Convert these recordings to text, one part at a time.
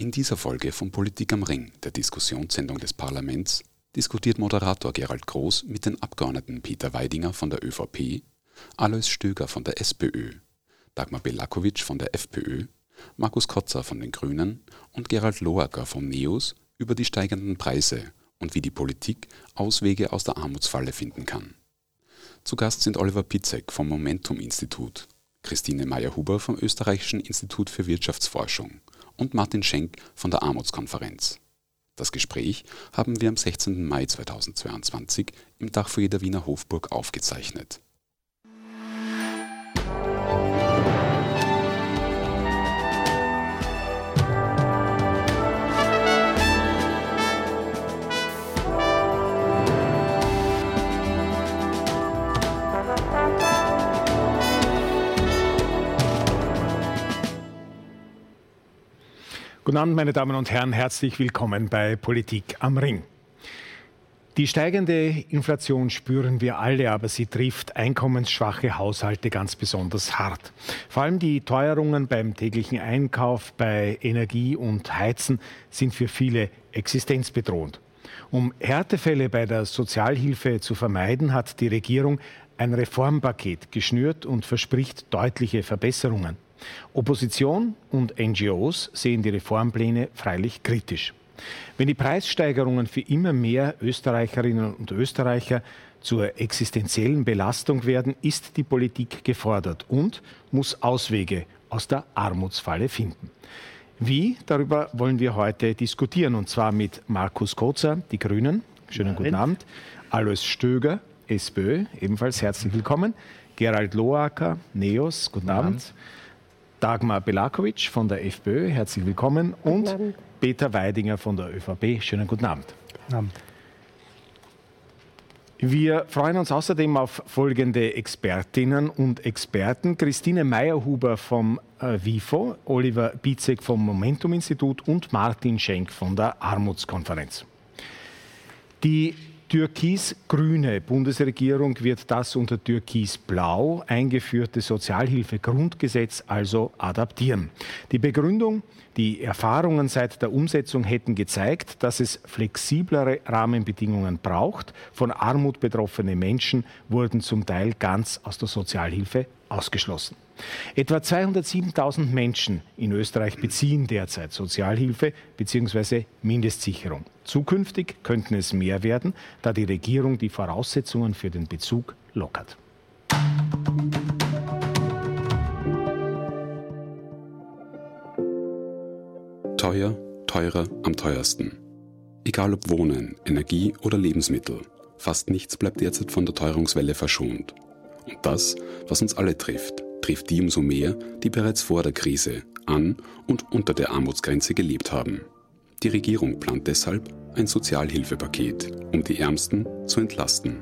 In dieser Folge von Politik am Ring, der Diskussionssendung des Parlaments, diskutiert Moderator Gerald Groß mit den Abgeordneten Peter Weidinger von der ÖVP, Alois Stöger von der SPÖ, Dagmar Belakovic von der FPÖ, Markus Kotzer von den Grünen und Gerald Loacker vom NEOS über die steigenden Preise und wie die Politik Auswege aus der Armutsfalle finden kann. Zu Gast sind Oliver Pitzek vom Momentum-Institut, Christine Meyer-Huber vom Österreichischen Institut für Wirtschaftsforschung und Martin Schenk von der Armutskonferenz. Das Gespräch haben wir am 16. Mai 2022 im Dachfoyer der Wiener Hofburg aufgezeichnet. Guten Abend, meine Damen und Herren, herzlich willkommen bei Politik am Ring. Die steigende Inflation spüren wir alle, aber sie trifft einkommensschwache Haushalte ganz besonders hart. Vor allem die Teuerungen beim täglichen Einkauf, bei Energie und Heizen sind für viele existenzbedrohend. Um Härtefälle bei der Sozialhilfe zu vermeiden, hat die Regierung ein Reformpaket geschnürt und verspricht deutliche Verbesserungen. Opposition und NGOs sehen die Reformpläne freilich kritisch. Wenn die Preissteigerungen für immer mehr Österreicherinnen und Österreicher zur existenziellen Belastung werden, ist die Politik gefordert und muss Auswege aus der Armutsfalle finden. Wie? Darüber wollen wir heute diskutieren und zwar mit Markus Kozer, die Grünen. Schönen guten Abend. Alois Stöger, SPÖ, ebenfalls herzlich willkommen. Gerald Loacker, NEOS, guten, guten Abend. Abend. Dagmar Belakovic von der FPÖ, herzlich willkommen. Und Peter Weidinger von der ÖVP, schönen guten Abend. Guten Abend. Wir freuen uns außerdem auf folgende Expertinnen und Experten. Christine Meyerhuber vom äh, WIFO, Oliver Bizek vom Momentum-Institut und Martin Schenk von der Armutskonferenz. Die türkis-grüne Bundesregierung wird das unter türkis-blau eingeführte Sozialhilfegrundgesetz also adaptieren. Die Begründung, die Erfahrungen seit der Umsetzung hätten gezeigt, dass es flexiblere Rahmenbedingungen braucht. Von Armut betroffene Menschen wurden zum Teil ganz aus der Sozialhilfe ausgeschlossen. Etwa 207.000 Menschen in Österreich beziehen derzeit Sozialhilfe bzw. Mindestsicherung. Zukünftig könnten es mehr werden, da die Regierung die Voraussetzungen für den Bezug lockert. Teuer, teurer, am teuersten. Egal ob Wohnen, Energie oder Lebensmittel, fast nichts bleibt derzeit von der Teuerungswelle verschont. Und das, was uns alle trifft, trifft die umso mehr, die bereits vor der Krise an und unter der Armutsgrenze gelebt haben. Die Regierung plant deshalb ein Sozialhilfepaket, um die Ärmsten zu entlasten.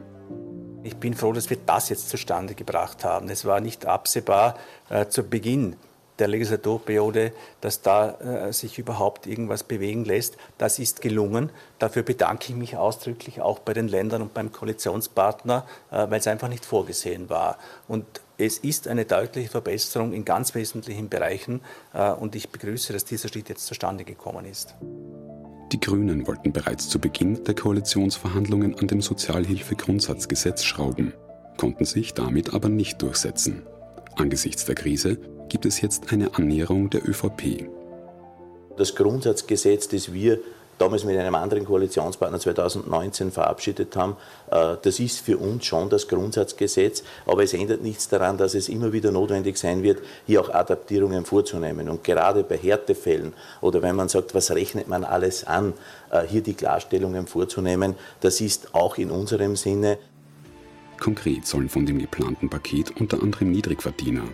Ich bin froh, dass wir das jetzt zustande gebracht haben. Es war nicht absehbar äh, zu Beginn der Legislaturperiode, dass da äh, sich überhaupt irgendwas bewegen lässt. Das ist gelungen. Dafür bedanke ich mich ausdrücklich auch bei den Ländern und beim Koalitionspartner, äh, weil es einfach nicht vorgesehen war. Und es ist eine deutliche Verbesserung in ganz wesentlichen Bereichen äh, und ich begrüße, dass dieser Schritt jetzt zustande gekommen ist. Die Grünen wollten bereits zu Beginn der Koalitionsverhandlungen an dem Sozialhilfegrundsatzgesetz schrauben, konnten sich damit aber nicht durchsetzen. Angesichts der Krise gibt es jetzt eine Annäherung der ÖVP. Das Grundsatzgesetz, das wir damals mit einem anderen Koalitionspartner 2019 verabschiedet haben. Äh, das ist für uns schon das Grundsatzgesetz, aber es ändert nichts daran, dass es immer wieder notwendig sein wird, hier auch Adaptierungen vorzunehmen. Und gerade bei Härtefällen oder wenn man sagt, was rechnet man alles an, äh, hier die Klarstellungen vorzunehmen, das ist auch in unserem Sinne. Konkret sollen von dem geplanten Paket unter anderem Niedrigverdiener,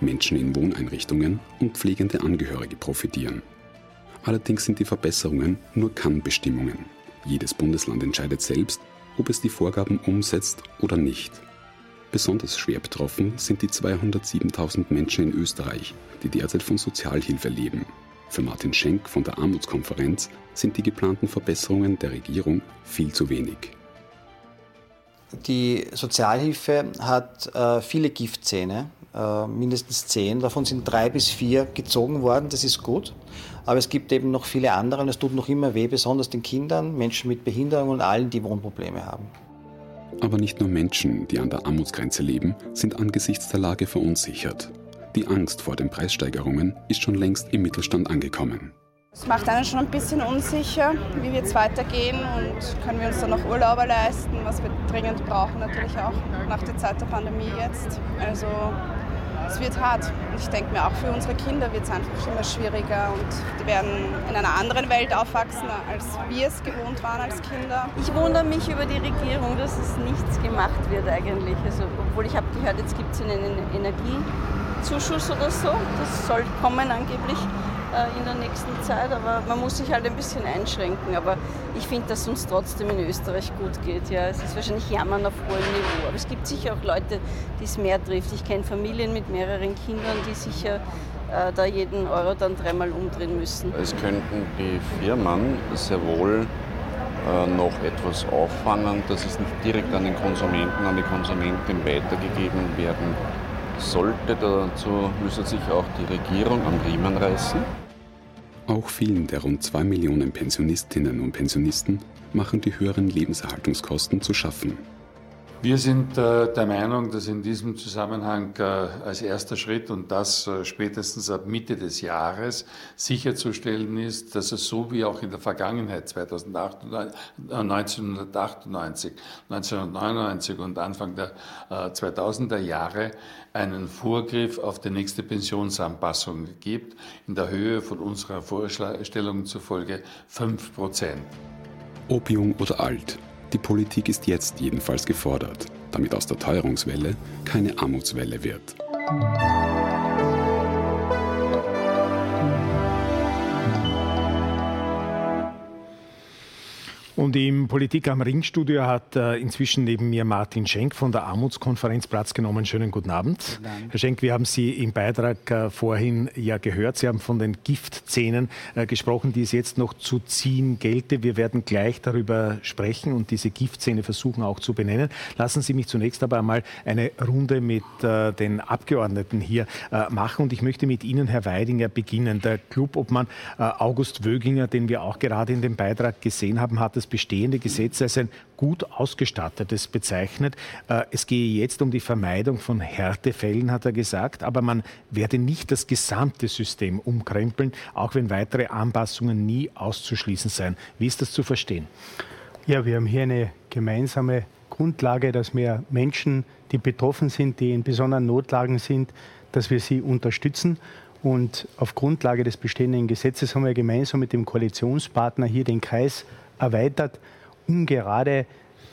Menschen in Wohneinrichtungen und pflegende Angehörige profitieren. Allerdings sind die Verbesserungen nur Kann-Bestimmungen. Jedes Bundesland entscheidet selbst, ob es die Vorgaben umsetzt oder nicht. Besonders schwer betroffen sind die 207.000 Menschen in Österreich, die derzeit von Sozialhilfe leben. Für Martin Schenk von der Armutskonferenz sind die geplanten Verbesserungen der Regierung viel zu wenig. Die Sozialhilfe hat äh, viele Giftzähne, äh, mindestens zehn. Davon sind drei bis vier gezogen worden. Das ist gut. Aber es gibt eben noch viele andere und es tut noch immer weh, besonders den Kindern, Menschen mit Behinderung und allen, die Wohnprobleme haben. Aber nicht nur Menschen, die an der Armutsgrenze leben, sind angesichts der Lage verunsichert. Die Angst vor den Preissteigerungen ist schon längst im Mittelstand angekommen. Es macht einen schon ein bisschen unsicher, wie wird es weitergehen und können wir uns dann noch Urlauber leisten, was wir dringend brauchen natürlich auch nach der Zeit der Pandemie jetzt. Also es wird hart. Und ich denke mir, auch für unsere Kinder wird es einfach immer schwieriger und die werden in einer anderen Welt aufwachsen, als wir es gewohnt waren als Kinder. Ich wundere mich über die Regierung, dass es nichts gemacht wird eigentlich. Also, obwohl ich habe gehört, jetzt gibt es einen Energiezuschuss oder so. Das soll kommen angeblich. Äh, in der nächsten Zeit, aber man muss sich halt ein bisschen einschränken. Aber ich finde, dass es uns trotzdem in Österreich gut geht. Ja. Es ist wahrscheinlich Jammern auf hohem Niveau, aber es gibt sicher auch Leute, die es mehr trifft. Ich kenne Familien mit mehreren Kindern, die sicher äh, da jeden Euro dann dreimal umdrehen müssen. Es könnten die Firmen sehr wohl äh, noch etwas auffangen, dass es nicht direkt an den Konsumenten, an die Konsumentin weitergegeben werden sollte. Dazu müsse sich auch die Regierung am Riemen reißen. Auch vielen der rund zwei Millionen Pensionistinnen und Pensionisten machen die höheren Lebenserhaltungskosten zu schaffen. Wir sind äh, der Meinung, dass in diesem Zusammenhang äh, als erster Schritt und das äh, spätestens ab Mitte des Jahres sicherzustellen ist, dass es so wie auch in der Vergangenheit 2008, 1998, 1999 und Anfang der 2000er Jahre einen Vorgriff auf die nächste Pensionsanpassung gibt, in der Höhe von unserer Vorstellung zufolge 5 Prozent. Jung oder alt, die Politik ist jetzt jedenfalls gefordert, damit aus der Teuerungswelle keine Armutswelle wird. Und im Politik am Ringstudio hat äh, inzwischen neben mir Martin Schenk von der Armutskonferenz Platz genommen. Schönen guten Abend. Guten Herr Schenk, wir haben Sie im Beitrag äh, vorhin ja gehört. Sie haben von den Giftzähnen äh, gesprochen, die es jetzt noch zu ziehen gelte. Wir werden gleich darüber sprechen und diese Giftzähne versuchen auch zu benennen. Lassen Sie mich zunächst aber einmal eine Runde mit den Abgeordneten hier machen. Und ich möchte mit Ihnen, Herr Weidinger, beginnen. Der Clubobmann August Wöginger, den wir auch gerade in dem Beitrag gesehen haben, hat es bestehende Gesetz als ein gut ausgestattetes bezeichnet. Äh, es gehe jetzt um die Vermeidung von Härtefällen, hat er gesagt, aber man werde nicht das gesamte System umkrempeln, auch wenn weitere Anpassungen nie auszuschließen seien. Wie ist das zu verstehen? Ja, wir haben hier eine gemeinsame Grundlage, dass wir Menschen, die betroffen sind, die in besonderen Notlagen sind, dass wir sie unterstützen. Und auf Grundlage des bestehenden Gesetzes haben wir gemeinsam mit dem Koalitionspartner hier den Kreis erweitert, um gerade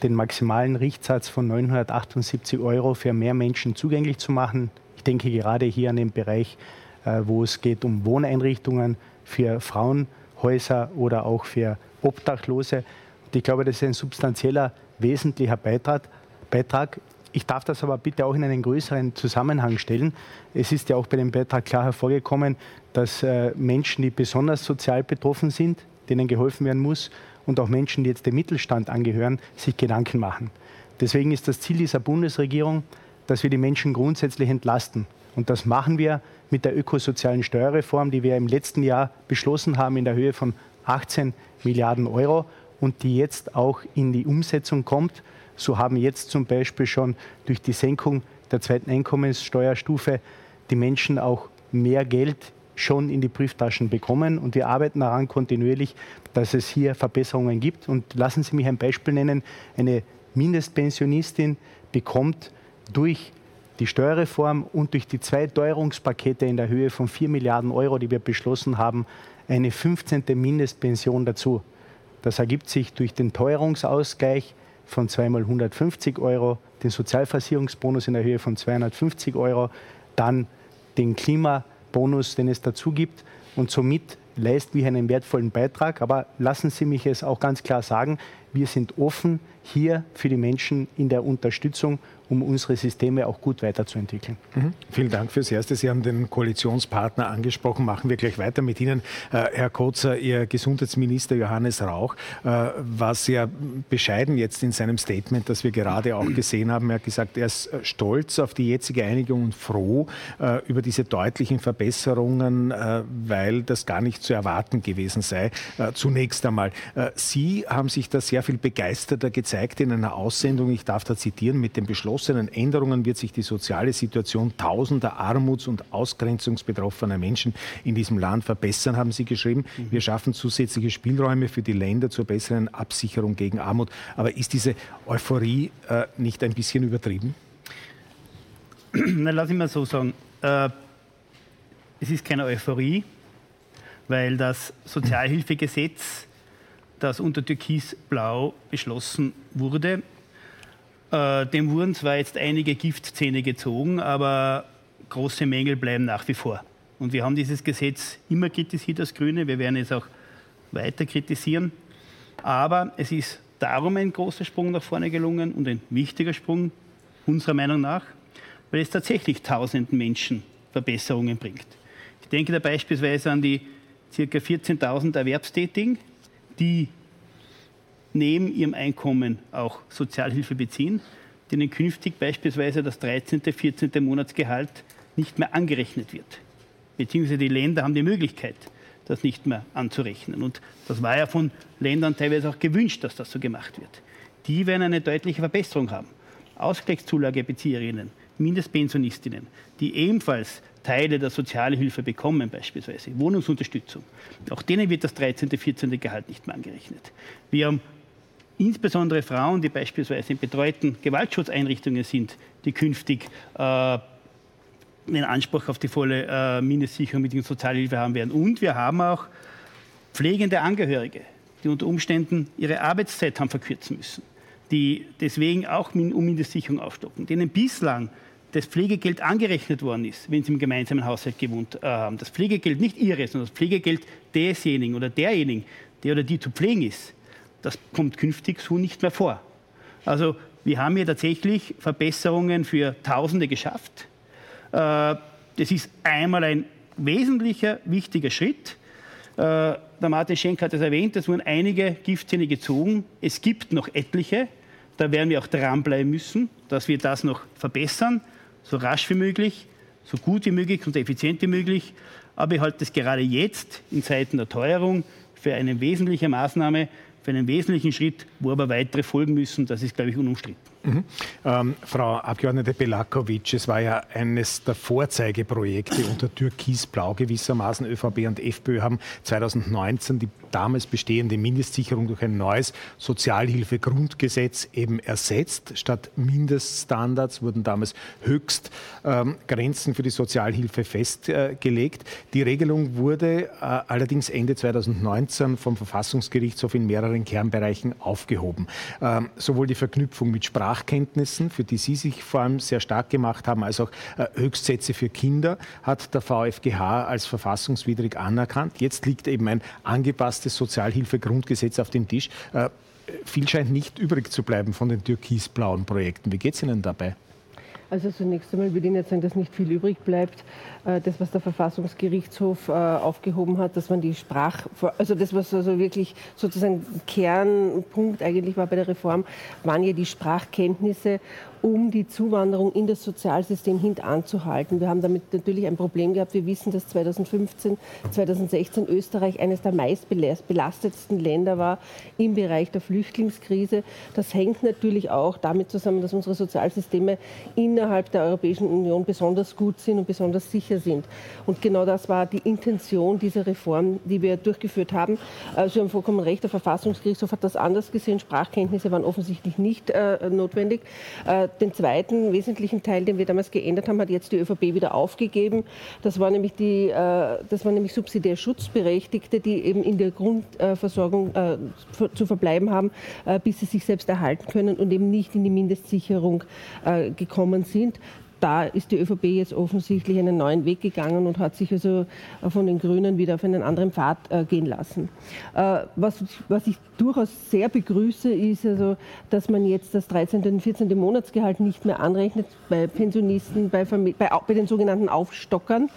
den maximalen Richtsatz von 978 Euro für mehr Menschen zugänglich zu machen. Ich denke gerade hier an den Bereich, äh, wo es geht um Wohneinrichtungen für Frauenhäuser oder auch für Obdachlose. Und ich glaube, das ist ein substanzieller, wesentlicher Beitrag. Beitrag. Ich darf das aber bitte auch in einen größeren Zusammenhang stellen. Es ist ja auch bei dem Beitrag klar hervorgekommen, dass äh, Menschen, die besonders sozial betroffen sind, denen geholfen werden muss, und auch Menschen, die jetzt dem Mittelstand angehören, sich Gedanken machen. Deswegen ist das Ziel dieser Bundesregierung, dass wir die Menschen grundsätzlich entlasten. Und das machen wir mit der ökosozialen Steuerreform, die wir im letzten Jahr beschlossen haben in der Höhe von 18 Milliarden Euro und die jetzt auch in die Umsetzung kommt. So haben jetzt zum Beispiel schon durch die Senkung der zweiten Einkommenssteuerstufe die Menschen auch mehr Geld schon in die Brieftaschen bekommen. Und wir arbeiten daran kontinuierlich, dass es hier Verbesserungen gibt. Und lassen Sie mich ein Beispiel nennen. Eine Mindestpensionistin bekommt durch die Steuerreform und durch die zwei Teuerungspakete in der Höhe von 4 Milliarden Euro, die wir beschlossen haben, eine 15. Mindestpension dazu. Das ergibt sich durch den Teuerungsausgleich von zweimal 150 Euro, den Sozialversicherungsbonus in der Höhe von 250 Euro, dann den Klima Bonus, den es dazu gibt. Und somit leisten wir einen wertvollen Beitrag. Aber lassen Sie mich es auch ganz klar sagen, wir sind offen hier für die Menschen in der Unterstützung um unsere Systeme auch gut weiterzuentwickeln. Mhm. Vielen Dank fürs Erste. Sie haben den Koalitionspartner angesprochen. Machen wir gleich weiter mit Ihnen. Äh, Herr Kotzer, Ihr Gesundheitsminister Johannes Rauch äh, war sehr bescheiden jetzt in seinem Statement, das wir gerade auch gesehen haben. Er hat gesagt, er ist äh, stolz auf die jetzige Einigung und froh äh, über diese deutlichen Verbesserungen, äh, weil das gar nicht zu erwarten gewesen sei. Äh, zunächst einmal. Sie haben sich da sehr viel begeisterter gezeigt in einer Aussendung. Ich darf da zitieren mit Beschluss beschlossenen Änderungen wird sich die soziale Situation tausender armuts- und ausgrenzungsbetroffener Menschen in diesem Land verbessern, haben Sie geschrieben. Mhm. Wir schaffen zusätzliche Spielräume für die Länder zur besseren Absicherung gegen Armut. Aber ist diese Euphorie äh, nicht ein bisschen übertrieben? Na, lass ich mal so sagen. Äh, es ist keine Euphorie, weil das Sozialhilfegesetz, das unter Türkis-Blau beschlossen wurde, äh, dem wurden zwar jetzt einige Giftzähne gezogen, aber große Mängel bleiben nach wie vor. Und wir haben dieses Gesetz immer kritisiert als Grüne. Wir werden es auch weiter kritisieren. Aber es ist darum ein großer Sprung nach vorne gelungen und ein wichtiger Sprung unserer Meinung nach, weil es tatsächlich tausenden Menschen Verbesserungen bringt. Ich denke da beispielsweise an die ca. 14.000 Erwerbstätigen, die neben ihrem Einkommen auch Sozialhilfe beziehen, denen künftig beispielsweise das 13., 14. Monatsgehalt nicht mehr angerechnet wird. Beziehungsweise die Länder haben die Möglichkeit, das nicht mehr anzurechnen. Und das war ja von Ländern teilweise auch gewünscht, dass das so gemacht wird. Die werden eine deutliche Verbesserung haben. Ausgleichszulagebezieherinnen, Mindestpensionistinnen, die ebenfalls Teile der Sozialhilfe bekommen, beispielsweise Wohnungsunterstützung, auch denen wird das 13., 14. Gehalt nicht mehr angerechnet. Wir haben insbesondere Frauen, die beispielsweise in betreuten Gewaltschutzeinrichtungen sind, die künftig äh, den Anspruch auf die volle äh, Mindestsicherung mit der Sozialhilfe haben werden. Und wir haben auch pflegende Angehörige, die unter Umständen ihre Arbeitszeit haben verkürzen müssen, die deswegen auch um Mindestsicherung aufstocken, denen bislang das Pflegegeld angerechnet worden ist, wenn sie im gemeinsamen Haushalt gewohnt äh, haben. Das Pflegegeld nicht ihres, sondern das Pflegegeld desjenigen oder derjenigen, der oder die zu pflegen ist, das kommt künftig so nicht mehr vor. Also wir haben hier tatsächlich Verbesserungen für Tausende geschafft. Äh, das ist einmal ein wesentlicher, wichtiger Schritt. Äh, der Martin Schenk hat es erwähnt, es wurden einige Giftzähne gezogen. Es gibt noch etliche. Da werden wir auch dranbleiben müssen, dass wir das noch verbessern, so rasch wie möglich, so gut wie möglich und effizient wie möglich. Aber ich halte es gerade jetzt in Zeiten der Teuerung für eine wesentliche Maßnahme, für einen wesentlichen Schritt, wo aber weitere folgen müssen. Das ist, glaube ich, unumstritten. Mhm. Ähm, Frau Abgeordnete Belakovic, es war ja eines der Vorzeigeprojekte unter Türkis-Blau gewissermaßen. ÖVP und FPÖ haben 2019 die damals bestehende Mindestsicherung durch ein neues Sozialhilfegrundgesetz eben ersetzt. Statt Mindeststandards wurden damals Höchstgrenzen ähm, für die Sozialhilfe festgelegt. Die Regelung wurde äh, allerdings Ende 2019 vom Verfassungsgerichtshof in mehreren Kernbereichen aufgehoben. Ähm, sowohl die Verknüpfung mit Sprache Sprachkenntnissen, für die Sie sich vor allem sehr stark gemacht haben, als auch äh, Höchstsätze für Kinder, hat der VfGH als verfassungswidrig anerkannt. Jetzt liegt eben ein angepasstes Sozialhilfegrundgesetz auf dem Tisch. Äh, viel scheint nicht übrig zu bleiben von den türkisblauen Projekten. Wie geht es Ihnen dabei? Also zunächst einmal würde ich nicht sagen, dass nicht viel übrig bleibt. Äh, das, was der Verfassungsgerichtshof äh, aufgehoben hat, dass man die Sprach, also das, was also wirklich sozusagen Kernpunkt eigentlich war bei der Reform, waren ja die Sprachkenntnisse um die Zuwanderung in das Sozialsystem hintanzuhalten. Wir haben damit natürlich ein Problem gehabt. Wir wissen, dass 2015, 2016 Österreich eines der meistbelastetsten Länder war im Bereich der Flüchtlingskrise. Das hängt natürlich auch damit zusammen, dass unsere Sozialsysteme innerhalb der Europäischen Union besonders gut sind und besonders sicher sind. Und genau das war die Intention dieser Reform, die wir durchgeführt haben. Äh, Sie haben vollkommen recht, der Verfassungsgerichtshof hat das anders gesehen. Sprachkenntnisse waren offensichtlich nicht äh, notwendig. Äh, den zweiten wesentlichen Teil, den wir damals geändert haben, hat jetzt die ÖVP wieder aufgegeben. Das war nämlich, die, das war nämlich subsidiär Schutzberechtigte, die eben in der Grundversorgung zu verbleiben haben, bis sie sich selbst erhalten können und eben nicht in die Mindestsicherung gekommen sind. Da ist die ÖVP jetzt offensichtlich einen neuen Weg gegangen und hat sich also von den Grünen wieder auf einen anderen Pfad äh, gehen lassen. Äh, was, was ich durchaus sehr begrüße, ist also, dass man jetzt das 13. und 14. Monatsgehalt nicht mehr anrechnet bei Pensionisten, bei, bei, bei den sogenannten Aufstockern.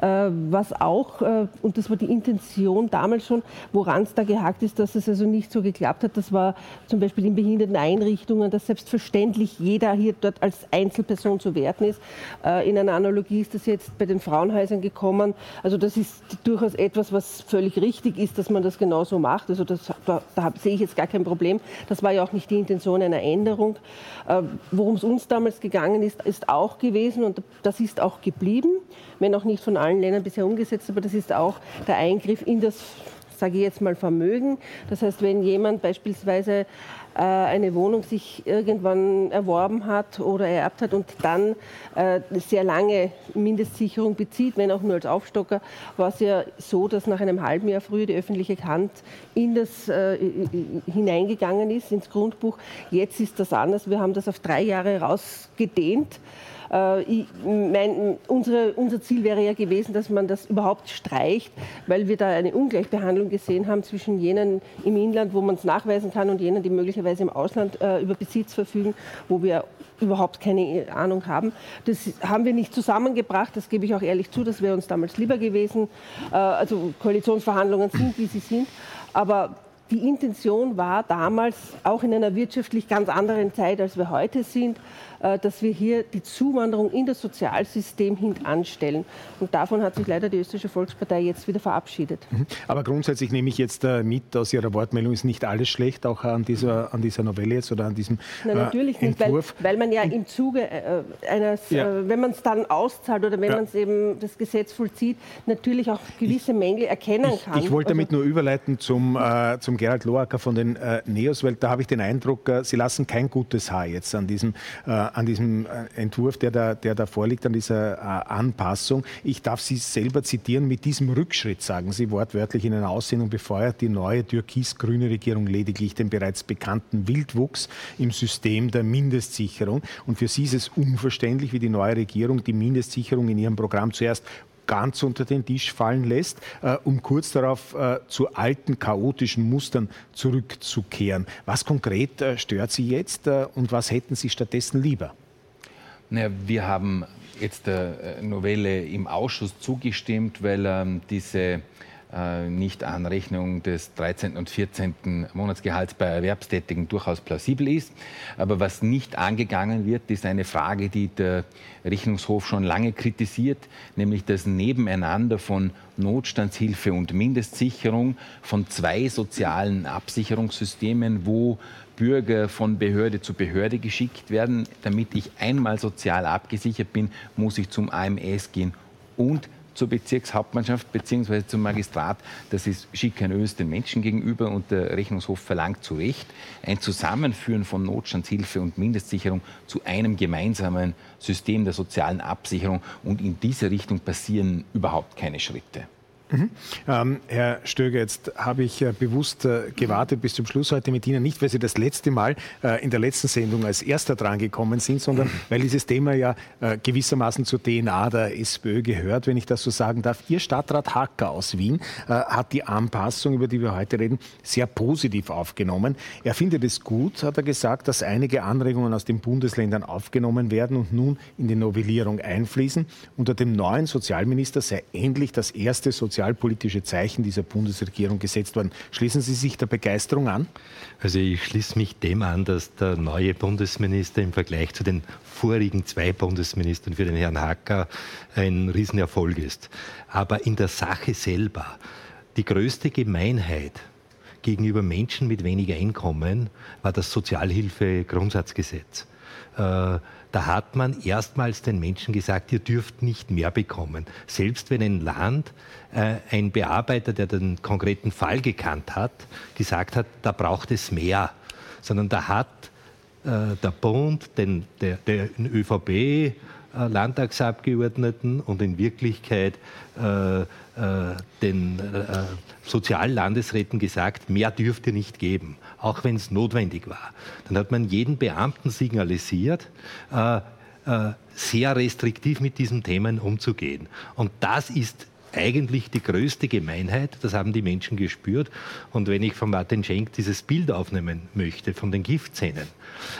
Äh, was auch, äh, und das war die Intention damals schon, woran es da gehakt ist, dass es also nicht so geklappt hat, das war zum Beispiel in Behinderteneinrichtungen, dass selbstverständlich jeder hier dort als Einzelperson zu werten ist. Äh, in einer Analogie ist das jetzt bei den Frauenhäusern gekommen. Also das ist durchaus etwas, was völlig richtig ist, dass man das genauso macht. Also das, da, da sehe ich jetzt gar kein Problem. Das war ja auch nicht die Intention einer Änderung. Worum es uns damals gegangen ist, ist auch gewesen und das ist auch geblieben, wenn auch nicht von allen Ländern bisher umgesetzt, aber das ist auch der Eingriff in das, sage ich jetzt mal, Vermögen. Das heißt, wenn jemand beispielsweise äh, eine Wohnung sich irgendwann erworben hat oder ererbt hat und dann äh, sehr lange Mindestsicherung bezieht, wenn auch nur als Aufstocker, war es ja so, dass nach einem halben Jahr früher die öffentliche Hand in das äh, hineingegangen ist, ins Grundbuch. Jetzt ist das anders. Wir haben das auf drei Jahre rausgedehnt. Äh, ich, mein, unsere, unser Ziel wäre ja gewesen, dass man das überhaupt streicht, weil wir da eine Ungleichbehandlung gesehen haben zwischen jenen im Inland, wo man es nachweisen kann, und jenen, die möglicherweise im Ausland äh, über Besitz verfügen, wo wir überhaupt keine Ahnung haben. Das haben wir nicht zusammengebracht, das gebe ich auch ehrlich zu, das wäre uns damals lieber gewesen. Äh, also Koalitionsverhandlungen sind, wie sie sind. Aber die Intention war damals, auch in einer wirtschaftlich ganz anderen Zeit, als wir heute sind, äh, dass wir hier die Zuwanderung in das Sozialsystem hintanstellen. Und davon hat sich leider die Österreichische Volkspartei jetzt wieder verabschiedet. Mhm. Aber grundsätzlich nehme ich jetzt äh, mit aus Ihrer Wortmeldung, ist nicht alles schlecht, auch an dieser, an dieser Novelle jetzt oder an diesem Nein, äh, natürlich nicht, weil, weil, man ja im Zuge eines, ja. wenn man es dann auszahlt oder wenn ja. man es eben das Gesetz vollzieht, natürlich auch gewisse Mängel erkennen ich, kann. Ich wollte also, damit nur überleiten zum, äh, zum Gerald Loacker von den äh, Neos, weil da habe ich den Eindruck, äh, Sie lassen kein gutes Haar jetzt an diesem an diesem äh, Entwurf, der da, der da vorliegt, an dieser äh, Anpassung. Ich darf Sie selber zitieren, mit diesem Rückschritt, sagen Sie wortwörtlich in einer Aussendung, befeuert die neue türkis-grüne Regierung lediglich den bereits bekannten Wildwuchs im System der Mindestsicherung. Und für Sie ist es unverständlich, wie die neue Regierung die Mindestsicherung in ihrem Programm zuerst ganz unter den Tisch fallen lässt, äh, um kurz darauf äh, zu alten chaotischen Mustern zurückzukehren. Was konkret äh, stört Sie jetzt äh, und was hätten Sie stattdessen lieber? Naja, wir haben jetzt der Novelle im Ausschuss zugestimmt, weil ähm, diese äh, Nichtanrechnung des 13. und 14. Monatsgehalts bei Erwerbstätigen durchaus plausibel ist. Aber was nicht angegangen wird, ist eine Frage, die der Rechnungshof schon lange kritisiert, nämlich das Nebeneinander von Notstandshilfe und Mindestsicherung von zwei sozialen Absicherungssystemen, wo Bürger von Behörde zu Behörde geschickt werden. Damit ich einmal sozial abgesichert bin, muss ich zum AMS gehen und zur Bezirkshauptmannschaft bzw. zum Magistrat. Das ist schikanös den Menschen gegenüber und der Rechnungshof verlangt zu Recht ein Zusammenführen von Notstandshilfe und Mindestsicherung zu einem gemeinsamen System der sozialen Absicherung. Und in diese Richtung passieren überhaupt keine Schritte. Mhm. Ähm, Herr Stöger, jetzt habe ich äh, bewusst äh, gewartet bis zum Schluss heute mit Ihnen, nicht weil Sie das letzte Mal äh, in der letzten Sendung als Erster drangekommen sind, sondern weil dieses Thema ja äh, gewissermaßen zur DNA der SPÖ gehört, wenn ich das so sagen darf. Ihr Stadtrat Hacker aus Wien äh, hat die Anpassung, über die wir heute reden, sehr positiv aufgenommen. Er findet es gut, hat er gesagt, dass einige Anregungen aus den Bundesländern aufgenommen werden und nun in die Novellierung einfließen. Unter dem neuen Sozialminister sei endlich das erste Sozial sozialpolitische Zeichen dieser Bundesregierung gesetzt worden. Schließen Sie sich der Begeisterung an? Also ich schließe mich dem an, dass der neue Bundesminister im Vergleich zu den vorigen zwei Bundesministern für den Herrn Hacker ein Riesenerfolg ist. Aber in der Sache selber, die größte Gemeinheit gegenüber Menschen mit weniger Einkommen war das Sozialhilfegrundsatzgesetz. Äh, da hat man erstmals den Menschen gesagt, ihr dürft nicht mehr bekommen. Selbst wenn ein Land, äh, ein Bearbeiter, der den konkreten Fall gekannt hat, gesagt hat, da braucht es mehr. Sondern da hat äh, der Bund, den, der, der ÖVP, äh, Landtagsabgeordneten und in Wirklichkeit äh, äh, den äh, Soziallandesräten gesagt, mehr dürft ihr nicht geben auch wenn es notwendig war. Dann hat man jeden Beamten signalisiert, äh, äh, sehr restriktiv mit diesen Themen umzugehen. Und das ist eigentlich die größte Gemeinheit, das haben die Menschen gespürt. Und wenn ich von Martin Schenk dieses Bild aufnehmen möchte, von den Giftzähnen,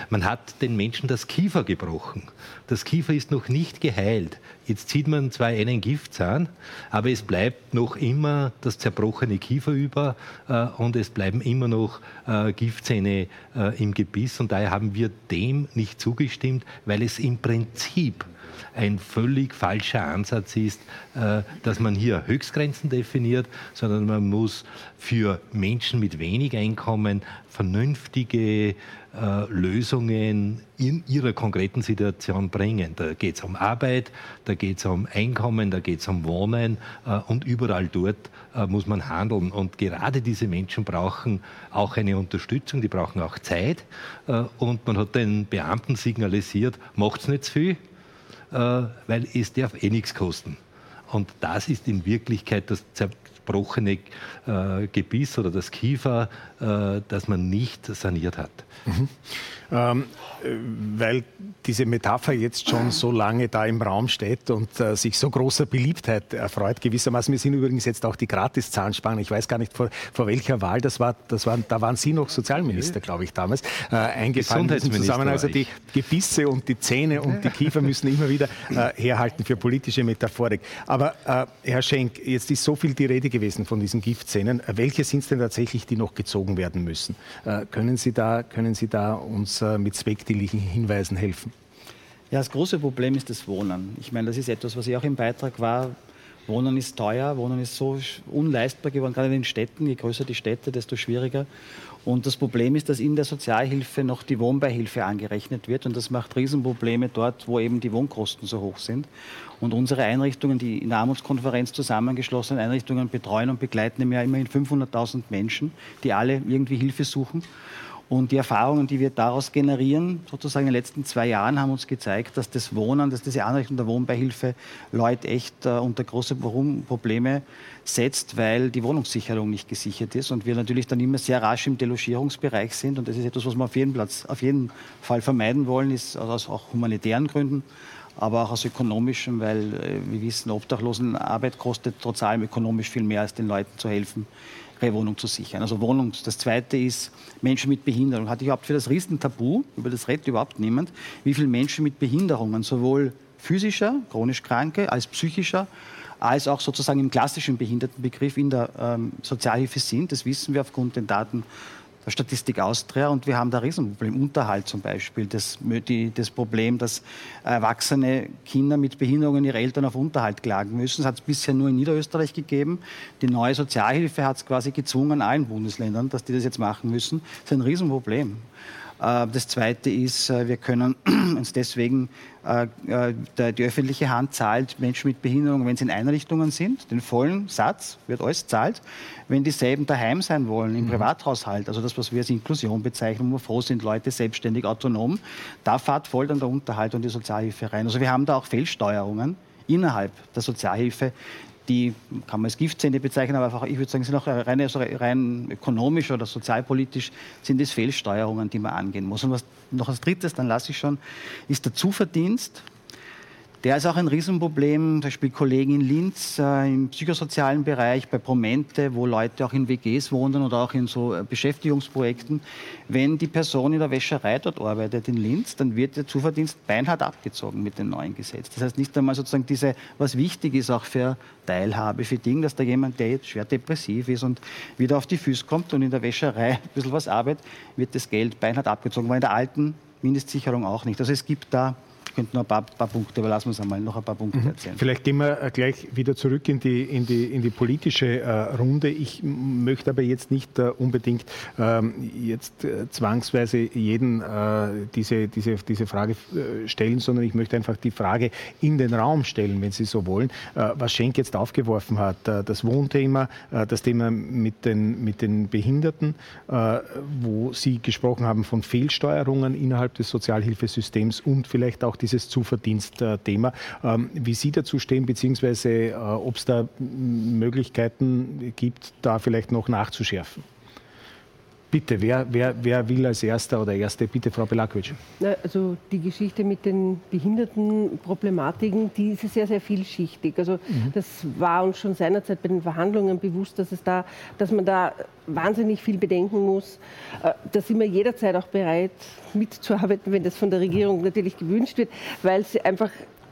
man hat den Menschen das Kiefer gebrochen. Das Kiefer ist noch nicht geheilt. Jetzt zieht man zwar einen Giftzahn, aber es bleibt noch immer das zerbrochene Kiefer über äh, und es bleiben immer noch äh, Giftzähne äh, im Gebiss. Und daher haben wir dem nicht zugestimmt, weil es im Prinzip ein völlig falscher Ansatz ist, äh, dass man hier Höchstgrenzen definiert, sondern man muss für Menschen mit wenig Einkommen vernünftige äh, Lösungen in ihrer konkreten Situation bringen. Da geht es um Arbeit, da geht es um Einkommen, da geht es um Wohnen äh, und überall dort muss man handeln. Und gerade diese Menschen brauchen auch eine Unterstützung, die brauchen auch Zeit. und man hat den Beamten signalisiert, macht es nicht zu viel, weil es darf eh nichts kosten. Und das ist in Wirklichkeit das zerbrochene äh, Gebiss oder das Kiefer, äh, das man nicht saniert hat. Mhm. Ähm, weil diese Metapher jetzt schon so lange da im Raum steht und äh, sich so großer Beliebtheit erfreut, gewissermaßen. Wir sind übrigens jetzt auch die Gratis-Zahnspangen. Ich weiß gar nicht, vor, vor, welcher Wahl das war. Das war. Da waren Sie noch Sozialminister, glaube ich, damals. Äh, eingefallen in diesem Zusammenhang. Also die Gebisse und die Zähne und die Kiefer müssen immer wieder äh, herhalten für politische Metaphorik. Aber äh, Herr Schenk, jetzt ist so viel die Rede gewesen von diesen Giftzähnen. Welche sind es denn tatsächlich, die noch gezogen werden müssen? Äh, können, Sie da, können Sie da uns äh, mit zweckdienlichen Hinweisen helfen? Ja, das große Problem ist das Wohnen. Ich meine, das ist etwas, was ich auch im Beitrag war. Wohnen ist teuer, Wohnen ist so unleistbar geworden, gerade in den Städten. Je größer die Städte, desto schwieriger. Und das Problem ist, dass in der Sozialhilfe noch die Wohnbeihilfe angerechnet wird. Und das macht Riesenprobleme dort, wo eben die Wohnkosten so hoch sind. Und unsere Einrichtungen, die in der Armutskonferenz zusammengeschlossenen Einrichtungen, betreuen und begleiten im Jahr immerhin 500.000 Menschen, die alle irgendwie Hilfe suchen. Und die Erfahrungen, die wir daraus generieren, sozusagen in den letzten zwei Jahren, haben uns gezeigt, dass das Wohnen, dass diese Anrichtung der Wohnbeihilfe Leute echt äh, unter große Probleme setzt, weil die Wohnungssicherung nicht gesichert ist und wir natürlich dann immer sehr rasch im Delogierungsbereich sind. Und das ist etwas, was wir auf jeden, Platz, auf jeden Fall vermeiden wollen, ist aus auch humanitären Gründen aber auch aus ökonomischen, weil äh, wir wissen, Obdachlosenarbeit kostet trotz allem ökonomisch viel mehr, als den Leuten zu helfen, Wohnung zu sichern. Also Wohnung. Das Zweite ist Menschen mit Behinderung. Hatte ich überhaupt für das Riesentabu, über das redet überhaupt niemand, wie viele Menschen mit Behinderungen, sowohl physischer, chronisch Kranke, als psychischer, als auch sozusagen im klassischen Behindertenbegriff in der ähm, Sozialhilfe sind. Das wissen wir aufgrund der Daten Statistik Austria und wir haben da Riesenproblem. Unterhalt zum Beispiel, das, die, das Problem, dass erwachsene Kinder mit Behinderungen ihre Eltern auf Unterhalt klagen müssen. Das hat es bisher nur in Niederösterreich gegeben. Die neue Sozialhilfe hat es quasi gezwungen, allen Bundesländern, dass die das jetzt machen müssen. Das ist ein Riesenproblem. Äh, das Zweite ist, äh, wir können uns deswegen, äh, die öffentliche Hand zahlt Menschen mit Behinderung, wenn sie in Einrichtungen sind, den vollen Satz wird alles zahlt. Wenn dieselben daheim sein wollen, im mhm. Privathaushalt, also das, was wir als Inklusion bezeichnen, wo wir froh sind, Leute selbstständig, autonom, da fahrt voll dann der Unterhalt und die Sozialhilfe rein. Also wir haben da auch Fehlsteuerungen innerhalb der Sozialhilfe, die kann man als Giftzähne bezeichnen, aber einfach, ich würde sagen, sind auch rein, also rein ökonomisch oder sozialpolitisch sind es Fehlsteuerungen, die man angehen muss. Und was noch als drittes, dann lasse ich schon, ist der Zuverdienst der ist auch ein Riesenproblem, zum Beispiel Kollegen in Linz äh, im psychosozialen Bereich, bei Promente, wo Leute auch in WGs wohnen oder auch in so äh, Beschäftigungsprojekten. Wenn die Person in der Wäscherei dort arbeitet in Linz, dann wird der Zuverdienst beinhart abgezogen mit dem neuen Gesetz. Das heißt nicht einmal sozusagen diese, was wichtig ist auch für Teilhabe, für Dinge, dass da jemand, der jetzt schwer depressiv ist und wieder auf die Füße kommt und in der Wäscherei ein bisschen was arbeitet, wird das Geld beinhart abgezogen, weil in der alten Mindestsicherung auch nicht. Also es gibt da könnte noch ein paar, paar Punkte, aber lassen wir uns einmal noch ein paar Punkte mhm. erzählen. Vielleicht gehen wir äh, gleich wieder zurück in die, in die, in die politische äh, Runde. Ich möchte aber jetzt nicht äh, unbedingt ähm, jetzt äh, zwangsweise jeden äh, diese, diese, diese Frage äh, stellen, sondern ich möchte einfach die Frage in den Raum stellen, wenn Sie so wollen. was Schenk jetzt aufgeworfen hat, das Wohnthema, das Thema mit den, mit den Behinderten, wo Sie gesprochen haben von Fehlsteuerungen innerhalb des Sozialhilfesystems und vielleicht auch dieses Zuverdienstthema. Ähm, wie Sie dazu stehen, beziehungsweise äh, ob es da Möglichkeiten gibt, da vielleicht noch nachzuschärfen? Bitte, wer, wer, wer will als Erster oder Erste? Bitte, Frau Belakovic. Also die Geschichte mit den Behindertenproblematiken, die ist sehr, sehr vielschichtig. Also mhm. das war uns schon seinerzeit bei den Verhandlungen bewusst, dass, es da, dass man da wahnsinnig viel bedenken muss. Äh, da sind wir jederzeit auch bereit, mitzuarbeiten, wenn das von der Regierung natürlich gewünscht wird, weil sie einfach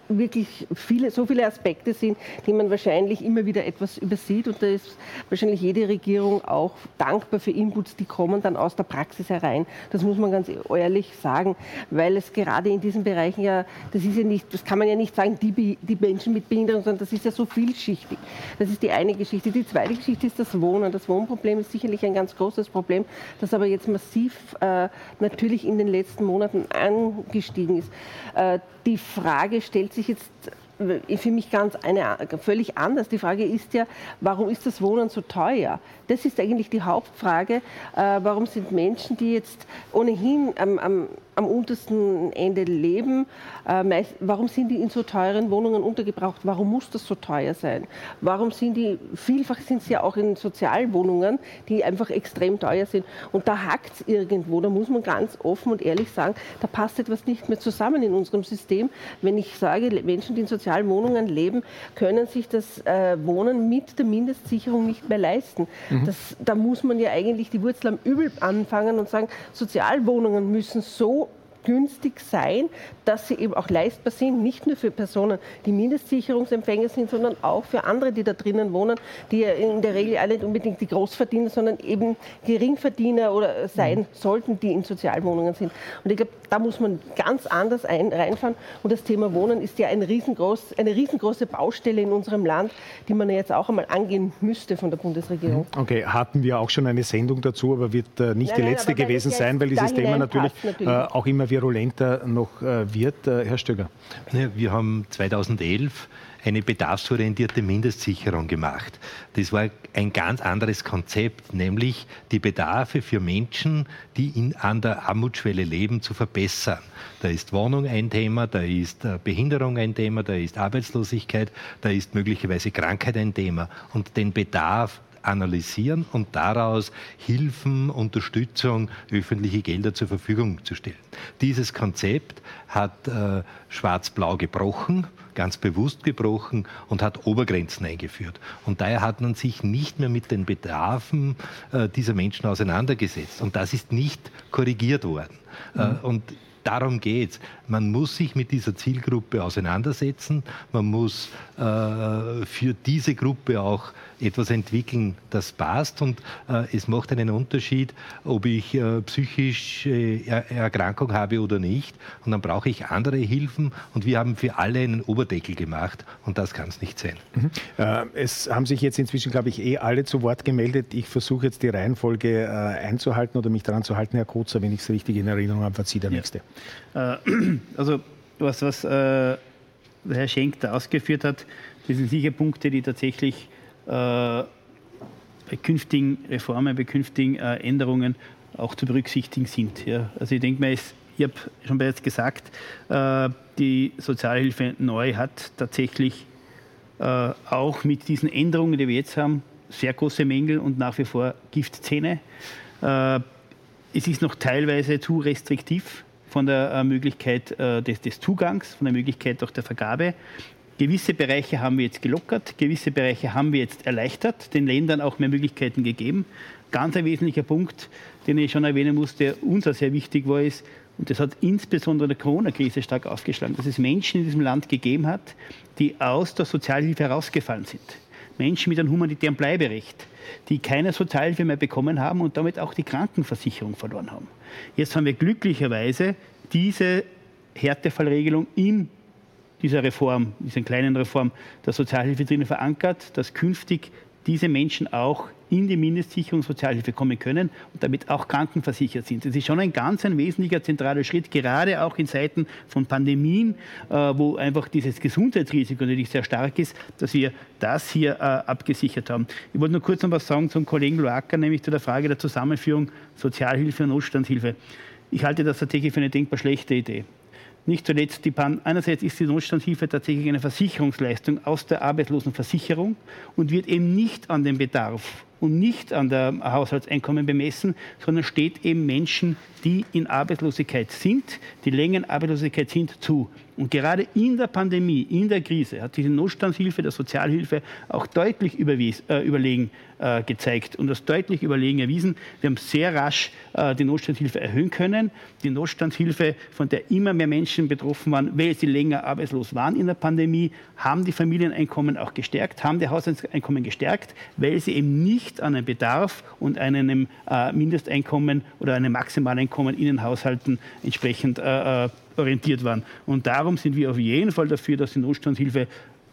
wirklich viele, so viele Aspekte sind, die man wahrscheinlich immer wieder etwas übersieht. Und da ist wahrscheinlich jede Regierung auch dankbar für Inputs, die kommen dann aus der Praxis herein. Das muss man ganz ehrlich sagen, weil es gerade in diesen Bereichen ja, das ist ja nicht, das kann man ja nicht sagen, die, die Menschen mit Behinderung, sondern das ist ja so vielschichtig. Das ist die eine Geschichte. Die zweite Geschichte ist das Wohnen. Das Wohnproblem ist sicherlich ein ganz großes Problem, das aber jetzt massiv äh, natürlich in den letzten Monaten angestiegen ist. Äh, die Frage stellt sich jetzt für mich ganz eine, völlig anders. Die Frage ist ja, warum ist das Wohnen so teuer? Das ist eigentlich die Hauptfrage. Äh, warum sind Menschen, die jetzt ohnehin am, am, am untersten Ende leben, äh, meist, warum sind die in so teuren Wohnungen untergebracht? Warum muss das so teuer sein? Warum sind die, vielfach sind sie ja auch in Sozialwohnungen, die einfach extrem teuer sind. Und da hakt es irgendwo. Da muss man ganz offen und ehrlich sagen, da passt etwas nicht mehr zusammen in unserem System. Wenn ich sage, Menschen, die in Sozialwohnungen leben, können sich das äh, Wohnen mit der Mindestsicherung nicht mehr leisten. Mhm. Mhm. Das, da muss man ja eigentlich die Wurzel am Übel anfangen und sagen, Sozialwohnungen müssen so günstig sein, dass sie eben auch leistbar sind, nicht nur für Personen, die Mindestsicherungsempfänger sind, sondern auch für andere, die da drinnen wohnen, die ja in der Regel alle nicht unbedingt die Großverdiener, sondern eben Geringverdiener oder sein mhm. sollten, die in Sozialwohnungen sind. Und ich glaube, da muss man ganz anders ein, reinfahren. Und das Thema Wohnen ist ja ein riesengroß, eine riesengroße Baustelle in unserem Land, die man ja jetzt auch einmal angehen müsste von der Bundesregierung. Mhm. Okay, hatten wir auch schon eine Sendung dazu, aber wird äh, nicht nein, die letzte nein, gewesen sein, weil dieses Thema natürlich, natürlich. Äh, auch immer virulenter noch äh, wird. Äh, Herr Stöger. Wir haben 2011 eine bedarfsorientierte Mindestsicherung gemacht. Das war ein ganz anderes Konzept, nämlich die Bedarfe für Menschen, die in, an der Armutsschwelle leben, zu verbessern. Da ist Wohnung ein Thema, da ist äh, Behinderung ein Thema, da ist Arbeitslosigkeit, da ist möglicherweise Krankheit ein Thema. Und den Bedarf analysieren und daraus Hilfen, Unterstützung, öffentliche Gelder zur Verfügung zu stellen. Dieses Konzept hat äh, Schwarz-Blau gebrochen, ganz bewusst gebrochen und hat Obergrenzen eingeführt. Und daher hat man sich nicht mehr mit den Bedarfen äh, dieser Menschen auseinandergesetzt. Und das ist nicht korrigiert worden. Äh, mhm. Äh, und darum geht es. Man muss sich mit dieser Zielgruppe auseinandersetzen. Man muss äh, für diese Gruppe auch etwas entwickeln, das passt. Und äh, es macht einen Unterschied, ob ich äh, psychische er Erkrankung habe oder nicht. Und dann brauche ich andere Hilfen. Und wir haben für alle einen Oberdeckel gemacht. Und das kann es nicht sein. Mhm. Äh, es haben sich jetzt inzwischen, glaube ich, eh alle zu Wort gemeldet. Ich versuche jetzt die Reihenfolge äh, einzuhalten oder mich daran zu halten, Herr Kotzer, wenn ich es richtig in Erinnerung habe, war Sie der ja. Nächste. Äh, also was, was äh, Herr Schenk da ausgeführt hat, das sind sicher Punkte, die tatsächlich bei künftigen Reformen, bei künftigen äh, Änderungen auch zu berücksichtigen sind. Ja. Also ich denke mal, ich habe schon bereits gesagt, äh, die Sozialhilfe neu hat tatsächlich auch mit diesen Änderungen, die wir jetzt haben, sehr große Mängel und nach wie vor Giftzähne. Es ist noch teilweise zu restriktiv von der Möglichkeit des, des Zugangs, von der Möglichkeit auch der Vergabe. Gewisse Bereiche haben wir jetzt gelockert, gewisse Bereiche haben wir jetzt erleichtert, den Ländern auch mehr Möglichkeiten gegeben. Ganz ein wesentlicher Punkt, den ich schon erwähnen muss, der uns auch sehr wichtig war, ist, und das hat insbesondere in der Corona-Krise stark aufgeschlagen, dass es Menschen in diesem Land gegeben hat, die aus der Sozialhilfe herausgefallen sind. Menschen mit einem humanitären Bleiberecht, die keine Sozialhilfe mehr bekommen haben und damit auch die Krankenversicherung verloren haben. Jetzt haben wir glücklicherweise diese Härtefallregelung im dieser Reform, dieser kleinen Reform der Sozialhilfe drinnen verankert, dass künftig diese Menschen auch in die Mindestsicherung Sozialhilfe kommen können und damit auch krankenversichert sind. Das ist schon ein ganz ein wesentlicher zentraler Schritt, gerade auch in Zeiten von Pandemien, äh, wo einfach dieses Gesundheitsrisiko natürlich sehr stark ist, dass wir das hier äh, abgesichert haben. Ich wollte nur kurz noch was sagen zum Kollegen Loacker, nämlich zu der Frage der Zusammenführung Sozialhilfe und Notstandshilfe. Ich halte das tatsächlich für eine denkbar schlechte Idee. Nicht zuletzt, die Pan einerseits ist die Notstandshilfe tatsächlich eine Versicherungsleistung aus der Arbeitslosenversicherung und wird eben nicht an den Bedarf und nicht an der Haushaltseinkommen bemessen, sondern steht eben Menschen, die in Arbeitslosigkeit sind, die länger in Arbeitslosigkeit sind, zu. Und gerade in der Pandemie, in der Krise, hat diese Notstandshilfe der Sozialhilfe auch deutlich überwies, äh, überlegen äh, gezeigt und das deutlich überlegen erwiesen. Wir haben sehr rasch äh, die Notstandshilfe erhöhen können. Die Notstandshilfe, von der immer mehr Menschen betroffen waren, weil sie länger arbeitslos waren in der Pandemie, haben die Familieneinkommen auch gestärkt, haben die Haushaltseinkommen gestärkt, weil sie eben nicht an einem Bedarf und einem äh, Mindesteinkommen oder einem Maximaleinkommen in den Haushalten entsprechend äh, äh orientiert waren. Und darum sind wir auf jeden Fall dafür, dass die Notstandshilfe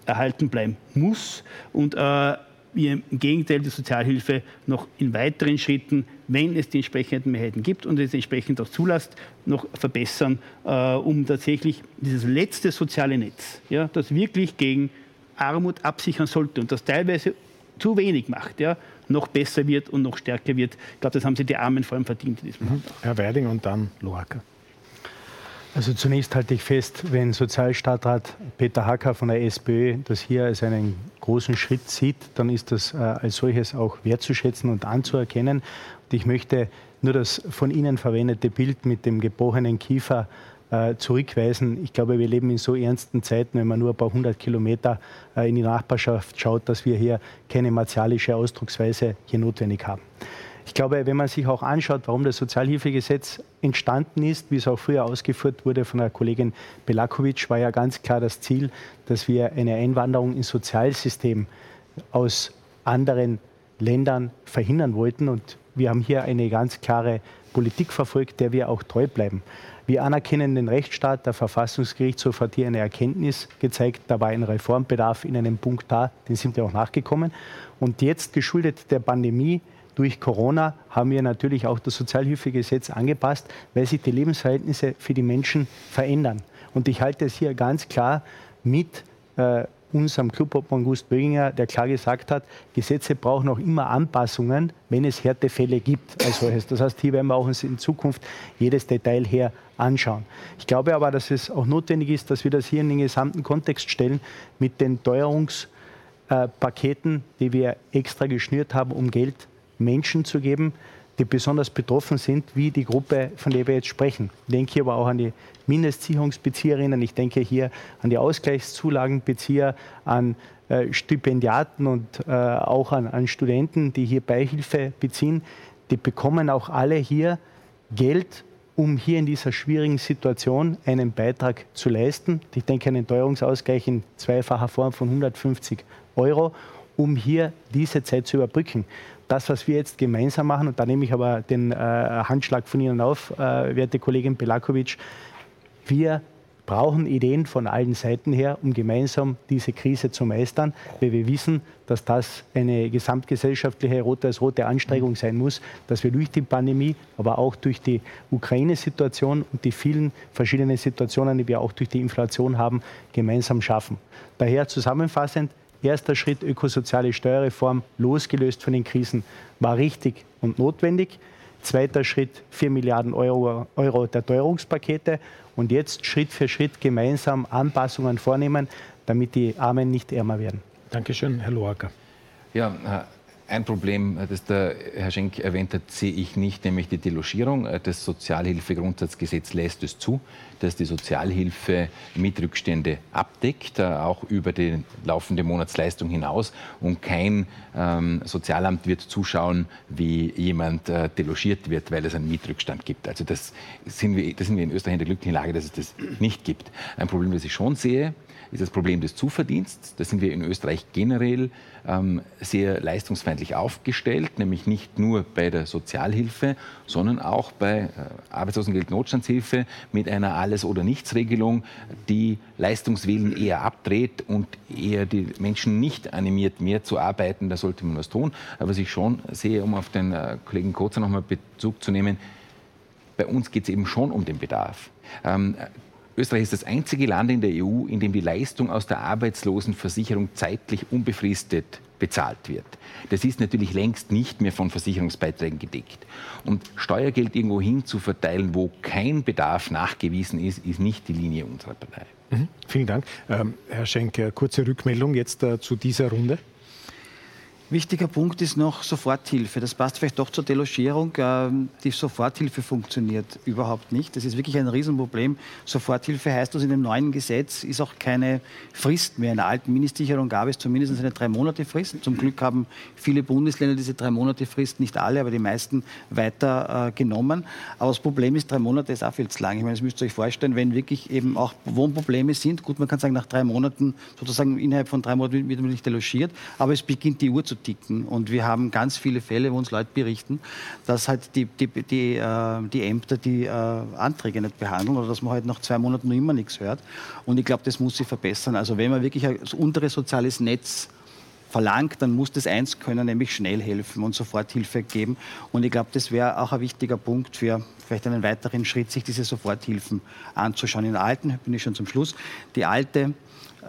erhalten bleiben muss und äh, im Gegenteil die Sozialhilfe noch in weiteren Schritten, wenn es die entsprechenden Mehrheiten gibt und es entsprechend auch zulässt, noch verbessern, äh, um tatsächlich dieses letzte soziale Netz, ja, das wirklich gegen Armut absichern sollte und das teilweise zu wenig macht, ja, noch besser wird und noch stärker wird. Ich glaube, das haben sich die Armen vor allem verdient in diesem mhm. Herr Weiding und dann Loacker. Also zunächst halte ich fest, wenn Sozialstadtrat Peter Hacker von der SPÖ das hier als einen großen Schritt sieht, dann ist das äh, als solches auch wertzuschätzen und anzuerkennen. Und ich möchte nur das von Ihnen verwendete Bild mit dem gebrochenen Kiefer äh, zurückweisen. Ich glaube, wir leben in so ernsten Zeiten, wenn man nur ein paar hundert Kilometer äh, in die Nachbarschaft schaut, dass wir hier keine martialische Ausdrucksweise hier notwendig haben. Ich glaube, wenn man sich auch anschaut, warum das Sozialhilfegesetz entstanden ist, wie es auch früher ausgeführt wurde von der Kollegin Belakovic, war ja ganz klar das Ziel, dass wir eine Einwanderung ins Sozialsystem aus anderen Ländern verhindern wollten. Und wir haben hier eine ganz klare Politik verfolgt, der wir auch treu bleiben. Wir anerkennen den Rechtsstaat. Der Verfassungsgerichtshof hat hier eine Erkenntnis gezeigt. Da war ein Reformbedarf in einem Punkt da. Den sind wir auch nachgekommen. Und jetzt, geschuldet der Pandemie, durch Corona haben wir natürlich auch das Sozialhilfegesetz angepasst, weil sich die Lebensverhältnisse für die Menschen verändern. Und ich halte es hier ganz klar mit äh, unserem Clubobmann Gust Böginger, der klar gesagt hat, Gesetze brauchen auch immer Anpassungen, wenn es Härtefälle gibt als solches. Das heißt, hier werden wir auch uns in Zukunft jedes Detail her anschauen. Ich glaube aber, dass es auch notwendig ist, dass wir das hier in den gesamten Kontext stellen mit den Teuerungspaketen, die wir extra geschnürt haben, um Geld Menschen zu geben, die besonders betroffen sind, wie die Gruppe, von der wir jetzt sprechen. Ich denke hier aber auch an die Mindestsicherungsbezieherinnen, ich denke hier an die Ausgleichszulagenbezieher, an äh, Stipendiaten und äh, auch an, an Studenten, die hier Beihilfe beziehen. Die bekommen auch alle hier Geld, um hier in dieser schwierigen Situation einen Beitrag zu leisten. Ich denke an den Teuerungsausgleich in zweifacher Form von 150 Euro, um hier diese Zeit zu überbrücken das, was wir jetzt gemeinsam machen, und da nehme ich aber den äh, Handschlag von Ihnen auf, äh, werte Kollegin Belakovic, wir brauchen Ideen von allen Seiten her, um gemeinsam diese Krise zu meistern, weil wir wissen, dass das eine gesamtgesellschaftliche rote als rote Anstrengung sein muss, dass wir durch die Pandemie, aber auch durch die Ukraine-Situation und die vielen verschiedenen Situationen, die wir auch durch die Inflation haben, gemeinsam schaffen. Daher zusammenfassend, Erster Schritt ökosoziale Steuerreform, losgelöst von den Krisen, war richtig und notwendig. Zweiter Schritt 4 Milliarden Euro, Euro der Teuerungspakete und jetzt Schritt für Schritt gemeinsam Anpassungen vornehmen, damit die Armen nicht ärmer werden. Dankeschön, Herr Loacker. Ja, ein Problem, das der Herr Schenk erwähnt hat, sehe ich nicht, nämlich die Delogierung. Das Sozialhilfegrundsatzgesetz lässt es zu, dass die Sozialhilfe Mietrückstände abdeckt, äh, auch über die laufende Monatsleistung hinaus. Und kein ähm, Sozialamt wird zuschauen, wie jemand äh, delogiert wird, weil es einen Mietrückstand gibt. Also das sind, wir, das sind wir in Österreich in der glücklichen Lage, dass es das nicht gibt. Ein Problem, das ich schon sehe, ist das Problem des Zuverdienstes. Da sind wir in Österreich generell ähm, sehr leistungsfeindlich aufgestellt, nämlich nicht nur bei der Sozialhilfe, sondern auch bei äh, Arbeitslosengeld Notstandshilfe mit einer Alles- oder Nichts-Regelung, die Leistungswillen eher abdreht und eher die Menschen nicht animiert, mehr zu arbeiten. Da sollte man was tun. Aber was ich schon sehe, um auf den äh, Kollegen Kotzer nochmal Bezug zu nehmen, bei uns geht es eben schon um den Bedarf. Ähm, Österreich ist das einzige Land in der EU, in dem die Leistung aus der Arbeitslosenversicherung zeitlich unbefristet bezahlt wird. Das ist natürlich längst nicht mehr von Versicherungsbeiträgen gedeckt. Und Steuergeld irgendwo hin zu verteilen, wo kein Bedarf nachgewiesen ist, ist nicht die Linie unserer Partei. Mhm. Vielen Dank. Ähm, Herr Schenk, kurze Rückmeldung jetzt äh, zu dieser Runde. Wichtiger Punkt ist noch Soforthilfe. Das passt vielleicht doch zur Delogierung. Ähm, die Soforthilfe funktioniert überhaupt nicht. Das ist wirklich ein Riesenproblem. Soforthilfe heißt, dass in dem neuen Gesetz ist auch keine Frist mehr. In der alten Mindestsicherung gab es zumindest eine Drei-Monate-Frist. Zum Glück haben viele Bundesländer diese Drei-Monate-Frist, nicht alle, aber die meisten weiter äh, genommen. Aber das Problem ist, drei Monate ist auch viel zu lang. Ich meine, das müsst ihr euch vorstellen, wenn wirklich eben auch Wohnprobleme sind. Gut, man kann sagen, nach drei Monaten, sozusagen innerhalb von drei Monaten wird man nicht delogiert, aber es beginnt die Uhr zu ticken. Und wir haben ganz viele Fälle, wo uns Leute berichten, dass halt die, die, die, äh, die Ämter die äh, Anträge nicht behandeln oder dass man halt nach zwei Monaten noch immer nichts hört. Und ich glaube, das muss sich verbessern. Also wenn man wirklich ein unteres soziales Netz verlangt, dann muss das eins können, nämlich schnell helfen und Soforthilfe geben. Und ich glaube, das wäre auch ein wichtiger Punkt für vielleicht einen weiteren Schritt, sich diese Soforthilfen anzuschauen. In der alten, bin ich schon zum Schluss, die alte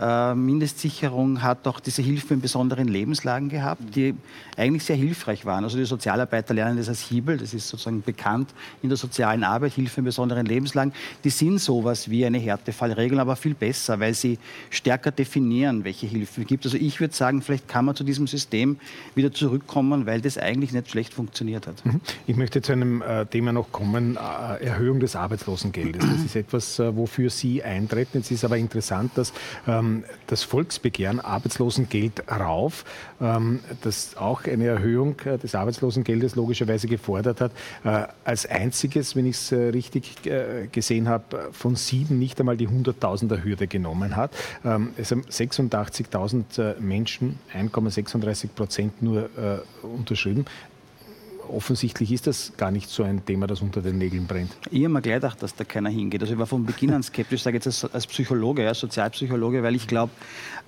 äh, Mindestsicherung hat auch diese Hilfe in besonderen Lebenslagen gehabt, die eigentlich sehr hilfreich waren. Also die Sozialarbeiter lernen das als Hiebel, das ist sozusagen bekannt in der sozialen Arbeit, Hilfe in besonderen Lebenslagen. Die sind sowas wie eine Härtefallregel, aber viel besser, weil sie stärker definieren, welche Hilfe es gibt. Also ich würde sagen, vielleicht kann man zu diesem System wieder zurückkommen, weil das eigentlich nicht schlecht funktioniert hat. Mhm. Ich möchte zu einem äh, Thema noch kommen, äh, Erhöhung des Arbeitslosengeldes. Das ist etwas, äh, wofür Sie eintreten. Es ist aber interessant, dass ähm, ähm, das Volksbegehren Arbeitslosengeld rauf, ähm, das auch eine Erhöhung äh, des Arbeitslosengeldes logischerweise gefordert hat, äh, als einziges, wenn ich es äh, richtig gesehen habe, von sieben nicht einmal die 100.000er Hürde genommen hat. Ähm, es haben 86.000 Menschen, 1,36 Prozent nur unterschrieben offensichtlich ist das gar nicht so ein Thema, das unter den Nägeln brennt. Ich habe mir gleich gedacht, dass da keiner hingeht. Also ich war von Beginn an skeptisch, sage jetzt als, als Psychologe, als Sozialpsychologe, weil ich glaube,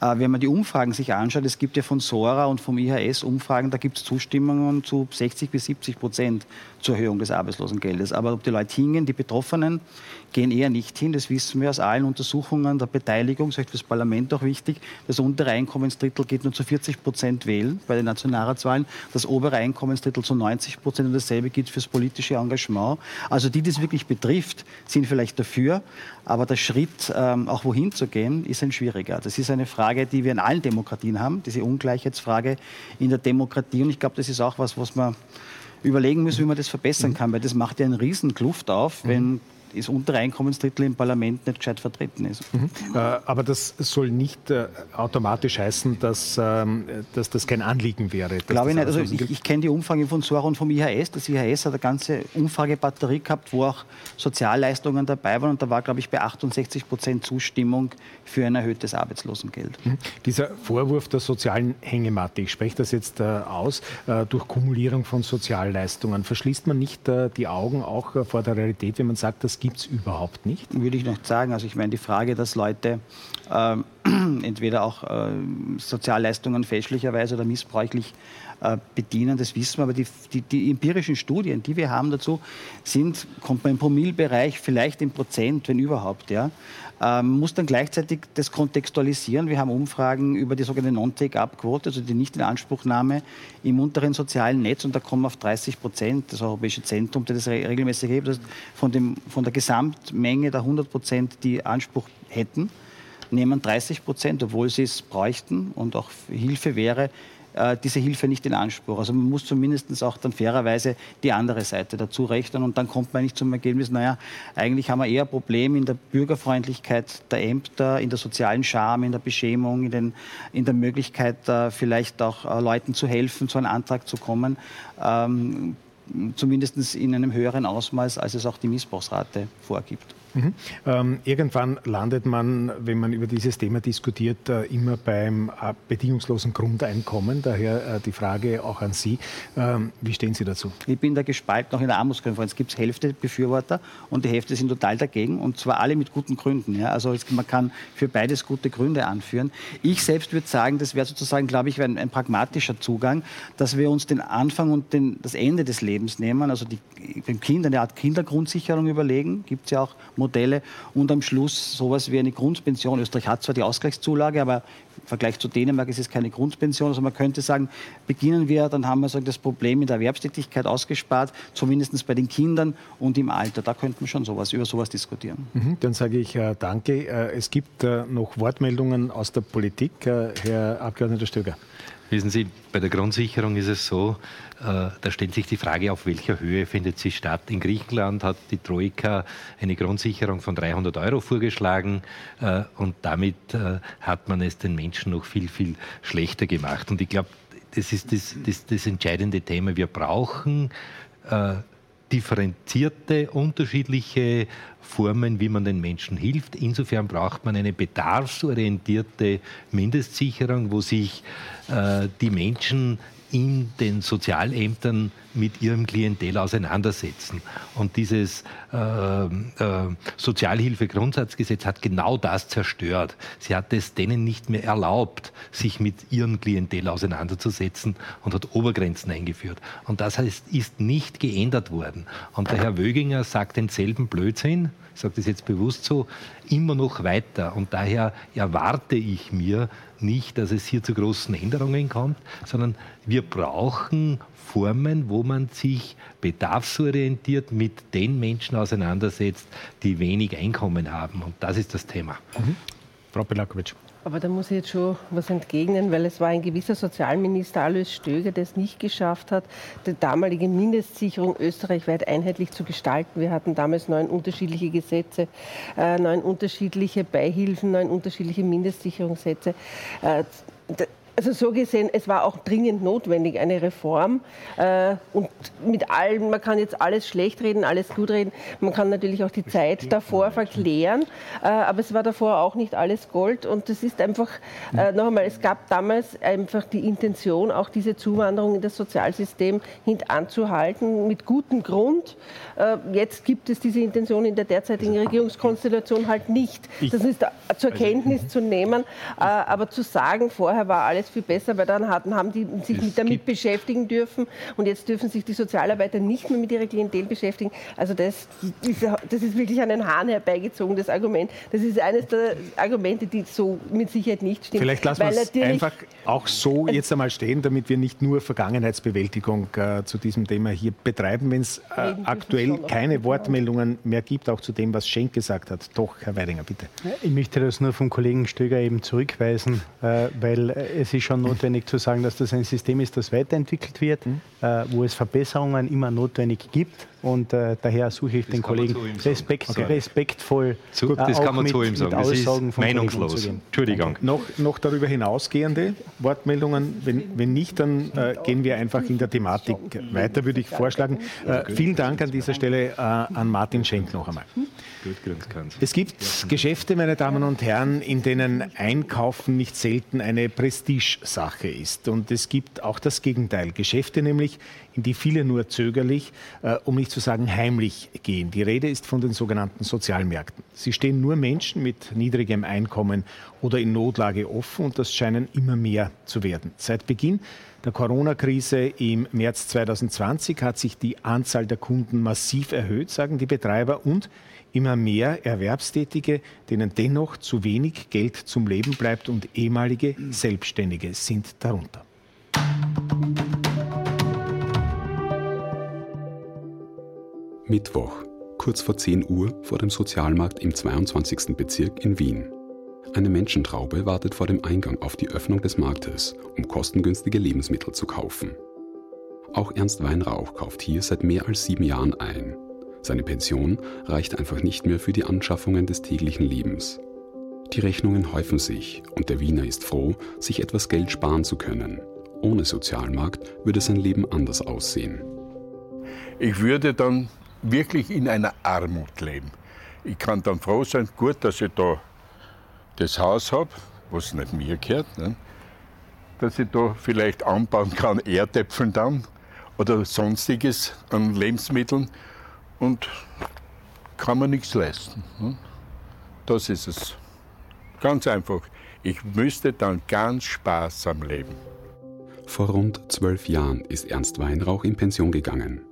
äh, wenn man die Umfragen sich anschaut, es gibt ja von Sora und vom IHS Umfragen, da gibt es Zustimmungen zu 60 bis 70 Prozent zur Erhöhung des Arbeitslosengeldes. Aber ob die Leute hingehen, die Betroffenen gehen eher nicht hin. Das wissen wir aus allen Untersuchungen der Beteiligung. Das ist für das Parlament auch wichtig. Das untere Einkommensdrittel geht nur zu 40 Prozent wählen bei den Nationalratswahlen. Das obere Einkommensdrittel zu 90 Prozent. Und dasselbe gilt fürs politische Engagement. Also die, die es wirklich betrifft, sind vielleicht dafür. Aber der Schritt, ähm, auch wohin zu gehen, ist ein schwieriger. Das ist eine Frage, die wir in allen Demokratien haben, diese Ungleichheitsfrage in der Demokratie. Und ich glaube, das ist auch was, was man überlegen müssen, wie man das verbessern kann, weil das macht ja einen riesen Kluft auf, wenn das untere Einkommensdrittel im Parlament nicht gescheit vertreten ist. Mhm. Äh, aber das soll nicht äh, automatisch heißen, dass, ähm, dass das kein Anliegen wäre. Glaube ich nicht. Also ich, ich kenne die Umfrage von Sora und vom IHS. Das IHS hat eine ganze Umfragebatterie gehabt, wo auch Sozialleistungen dabei waren. Und da war, glaube ich, bei 68 Prozent Zustimmung für ein erhöhtes Arbeitslosengeld. Mhm. Dieser Vorwurf der sozialen Hängematte, ich spreche das jetzt äh, aus, äh, durch Kumulierung von Sozialleistungen, verschließt man nicht äh, die Augen auch äh, vor der Realität, wenn man sagt, gibt es überhaupt nicht? Würde ich noch sagen. Also ich meine, die Frage, dass Leute ähm, entweder auch äh, Sozialleistungen fälschlicherweise oder missbräuchlich äh, bedienen, das wissen wir. Aber die, die, die, empirischen Studien, die wir haben dazu, sind, kommt man im Promillbereich vielleicht in Prozent, wenn überhaupt. Ja. Ähm, muss dann gleichzeitig das kontextualisieren. Wir haben Umfragen über die sogenannte Non-Take-Up-Quote, also die Nicht-in-Anspruchnahme im unteren sozialen Netz und da kommen auf 30 Prozent. Das Europäische Zentrum, das das regelmäßig hebt, das von, dem, von der Gesamtmenge der 100 Prozent, die Anspruch hätten, nehmen 30 Prozent, obwohl sie es bräuchten und auch Hilfe wäre, äh, diese Hilfe nicht in Anspruch. Also man muss zumindest auch dann fairerweise die andere Seite dazu rechnen und dann kommt man nicht zum Ergebnis, naja, eigentlich haben wir eher Probleme in der Bürgerfreundlichkeit der Ämter, in der sozialen Scham, in der Beschämung, in, den, in der Möglichkeit, äh, vielleicht auch äh, Leuten zu helfen, zu einem Antrag zu kommen. Ähm, zumindest in einem höheren Ausmaß, als es auch die Missbrauchsrate vorgibt. Mhm. Ähm, irgendwann landet man, wenn man über dieses Thema diskutiert, äh, immer beim äh, bedingungslosen Grundeinkommen. Daher äh, die Frage auch an Sie. Ähm, wie stehen Sie dazu? Ich bin da gespalten. Auch in der Armutskonferenz gibt es Hälfte Befürworter und die Hälfte sind total dagegen. Und zwar alle mit guten Gründen. Ja? Also man kann für beides gute Gründe anführen. Ich selbst würde sagen, das wäre sozusagen, glaube ich, ein, ein, pragmatischer Zugang, dass wir uns den Anfang und den, das Ende des Lebens nehmen. Also die, beim Kind eine Art Kindergrundsicherung überlegen. Gibt es ja auch Modelle und am Schluss sowas wie eine Grundpension. Österreich hat zwar die Ausgleichszulage, aber im Vergleich zu Dänemark ist es keine Grundpension. Also man könnte sagen, beginnen wir, dann haben wir so das Problem in der Erwerbstätigkeit ausgespart, zumindest bei den Kindern und im Alter. Da könnten wir schon sowas, über sowas diskutieren. Mhm, dann sage ich äh, danke. Äh, es gibt äh, noch Wortmeldungen aus der Politik. Äh, Herr Abgeordneter Stöger. Wissen Sie, bei der Grundsicherung ist es so, äh, da stellt sich die Frage, auf welcher Höhe findet sie statt. In Griechenland hat die Troika eine Grundsicherung von 300 Euro vorgeschlagen äh, und damit äh, hat man es den Menschen noch viel, viel schlechter gemacht. Und ich glaube, das ist das, das, das entscheidende Thema. Wir brauchen differenzierte, unterschiedliche Formen, wie man den Menschen hilft. Insofern braucht man eine bedarfsorientierte Mindestsicherung, wo sich äh, die Menschen in den Sozialämtern mit ihrem Klientel auseinandersetzen. Und dieses äh, äh, Sozialhilfegrundsatzgesetz hat genau das zerstört. Sie hat es denen nicht mehr erlaubt, sich mit ihrem Klientel auseinanderzusetzen und hat Obergrenzen eingeführt. Und das heißt, ist nicht geändert worden. Und der Herr Wöginger sagt denselben Blödsinn, ich sage das jetzt bewusst so, immer noch weiter. Und daher erwarte ich mir nicht, dass es hier zu großen Änderungen kommt, sondern wir brauchen Formen, wo man sich bedarfsorientiert mit den Menschen auseinandersetzt, die wenig Einkommen haben. Und das ist das Thema. Mhm. Frau Belakovic. Aber da muss ich jetzt schon was entgegnen, weil es war ein gewisser Sozialminister Alois Stöger, der es nicht geschafft hat, die damalige Mindestsicherung österreichweit einheitlich zu gestalten. Wir hatten damals neun unterschiedliche Gesetze, äh, neun unterschiedliche Beihilfen, neun unterschiedliche Mindestsicherungssätze. Äh, also so gesehen, es war auch dringend notwendig, eine Reform. Äh, und mit allem, man kann jetzt alles schlecht reden, alles gut reden. Man kann natürlich auch die Zeit davor verklären. Äh, aber es war davor auch nicht alles Gold. Und das ist einfach, äh, noch einmal, es gab damals einfach die Intention, auch diese Zuwanderung in das Sozialsystem hintanzuhalten, mit gutem Grund. Jetzt gibt es diese Intention in der derzeitigen Regierungskonstellation halt nicht. Das ist zur Kenntnis zu nehmen. Aber zu sagen, vorher war alles viel besser, weil dann hatten, haben die sich mit damit beschäftigen dürfen und jetzt dürfen sich die Sozialarbeiter nicht mehr mit ihrer Klientel beschäftigen. Also das, ist, das ist wirklich an den Haaren herbeigezogen, das Argument. Das ist eines der Argumente, die so mit Sicherheit nicht stimmen. Vielleicht lassen wir es einfach auch so jetzt einmal stehen, damit wir nicht nur Vergangenheitsbewältigung äh, zu diesem Thema hier betreiben, wenn es äh, aktuell keine Wortmeldungen mehr gibt, auch zu dem, was Schenk gesagt hat. Doch, Herr Weidinger, bitte. Ich möchte das nur vom Kollegen Stöger eben zurückweisen, äh, weil es ist ist schon notwendig zu sagen, dass das ein System ist, das weiterentwickelt wird, mhm. äh, wo es Verbesserungen immer notwendig gibt. Und äh, daher suche ich das den Kollegen Respekt, okay. respektvoll. Zu, das kann man mit, zu ihm sagen. Das ist meinungslos. Entschuldigung. Noch, noch darüber hinausgehende Wortmeldungen? Wenn, wenn nicht, dann äh, gehen wir einfach in der Thematik weiter, würde ich vorschlagen. Äh, vielen Dank an dieser Stelle äh, an Martin Schenk noch einmal. Es gibt Geschäfte, meine Damen und Herren, in denen Einkaufen nicht selten eine Prestigesache ist. Und es gibt auch das Gegenteil. Geschäfte nämlich, in die viele nur zögerlich, äh, um nicht zu sagen heimlich gehen. Die Rede ist von den sogenannten Sozialmärkten. Sie stehen nur Menschen mit niedrigem Einkommen oder in Notlage offen und das scheinen immer mehr zu werden. Seit Beginn der Corona-Krise im März 2020 hat sich die Anzahl der Kunden massiv erhöht, sagen die Betreiber, und immer mehr Erwerbstätige, denen dennoch zu wenig Geld zum Leben bleibt und ehemalige Selbstständige sind darunter. Mittwoch, kurz vor 10 Uhr vor dem Sozialmarkt im 22. Bezirk in Wien. Eine Menschentraube wartet vor dem Eingang auf die Öffnung des Marktes, um kostengünstige Lebensmittel zu kaufen. Auch Ernst Weinrauch kauft hier seit mehr als sieben Jahren ein. Seine Pension reicht einfach nicht mehr für die Anschaffungen des täglichen Lebens. Die Rechnungen häufen sich und der Wiener ist froh, sich etwas Geld sparen zu können. Ohne Sozialmarkt würde sein Leben anders aussehen. Ich würde dann wirklich in einer Armut leben. Ich kann dann froh sein, gut, dass ich da das Haus habe, was nicht mir gehört, ne? dass ich da vielleicht anbauen kann, Erdäpfeln dann oder sonstiges an Lebensmitteln und kann man nichts leisten. Ne? Das ist es. Ganz einfach. Ich müsste dann ganz sparsam leben. Vor rund zwölf Jahren ist Ernst Weinrauch in Pension gegangen.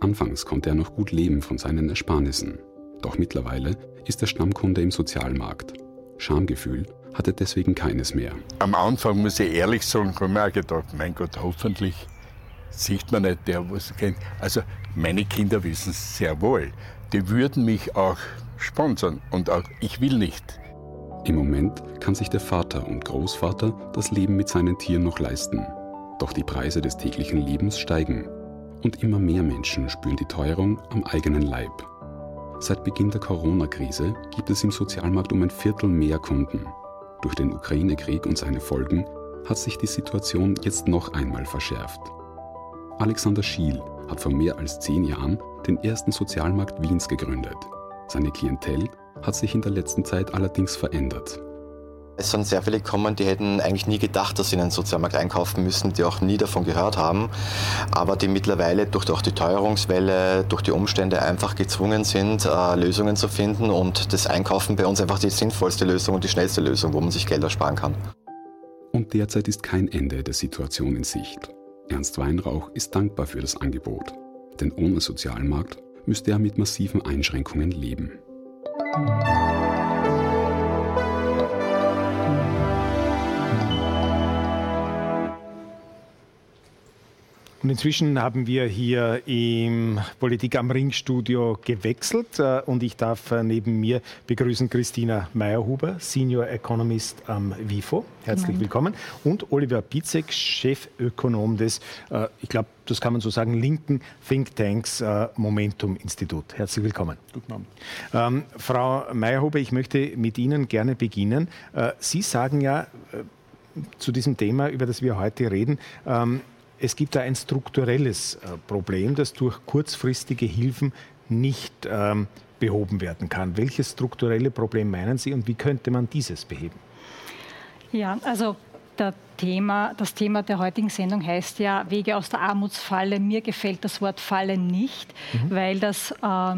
Anfangs konnte er noch gut leben von seinen Ersparnissen. Doch mittlerweile ist er Stammkunde im Sozialmarkt. Schamgefühl hat er deswegen keines mehr. Am Anfang muss ich ehrlich sagen, habe ich mir auch gedacht, mein Gott, hoffentlich sieht man nicht, der was kennt. Also meine Kinder wissen es sehr wohl. Die würden mich auch sponsern und auch ich will nicht. Im Moment kann sich der Vater und Großvater das Leben mit seinen Tieren noch leisten. Doch die Preise des täglichen Lebens steigen und immer mehr Menschen spüren die Teuerung am eigenen Leib. Seit Beginn der Corona-Krise gibt es im Sozialmarkt um ein Viertel mehr Kunden. Durch den Ukraine-Krieg und seine Folgen hat sich die Situation jetzt noch einmal verschärft. Alexander Schiel hat vor mehr als zehn Jahren den ersten Sozialmarkt Wiens gegründet. Seine Klientel hat sich in der letzten Zeit allerdings verändert. Es sind sehr viele gekommen, die hätten eigentlich nie gedacht, dass sie in einen Sozialmarkt einkaufen müssen, die auch nie davon gehört haben, aber die mittlerweile durch auch die Teuerungswelle, durch die Umstände einfach gezwungen sind, äh, Lösungen zu finden und das Einkaufen bei uns einfach die sinnvollste Lösung und die schnellste Lösung, wo man sich Geld ersparen kann. Und derzeit ist kein Ende der Situation in Sicht. Ernst Weinrauch ist dankbar für das Angebot, denn ohne Sozialmarkt müsste er mit massiven Einschränkungen leben. Und inzwischen haben wir hier im Politik am Ring Studio gewechselt äh, und ich darf äh, neben mir begrüßen Christina Meyerhuber, Senior Economist am WIFO. Herzlich Nein. willkommen. Und Oliver Pizek, Chefökonom des, äh, ich glaube, das kann man so sagen, linken Thinktanks Momentum Institut. Herzlich willkommen. Guten Abend. Ähm, Frau Meyerhuber, ich möchte mit Ihnen gerne beginnen. Sie sagen ja zu diesem Thema, über das wir heute reden, ähm, es gibt da ein strukturelles äh, Problem, das durch kurzfristige Hilfen nicht ähm, behoben werden kann. Welches strukturelle Problem meinen Sie und wie könnte man dieses beheben? Ja, also Thema, das Thema der heutigen Sendung heißt ja Wege aus der Armutsfalle. Mir gefällt das Wort Falle nicht, mhm. weil das äh,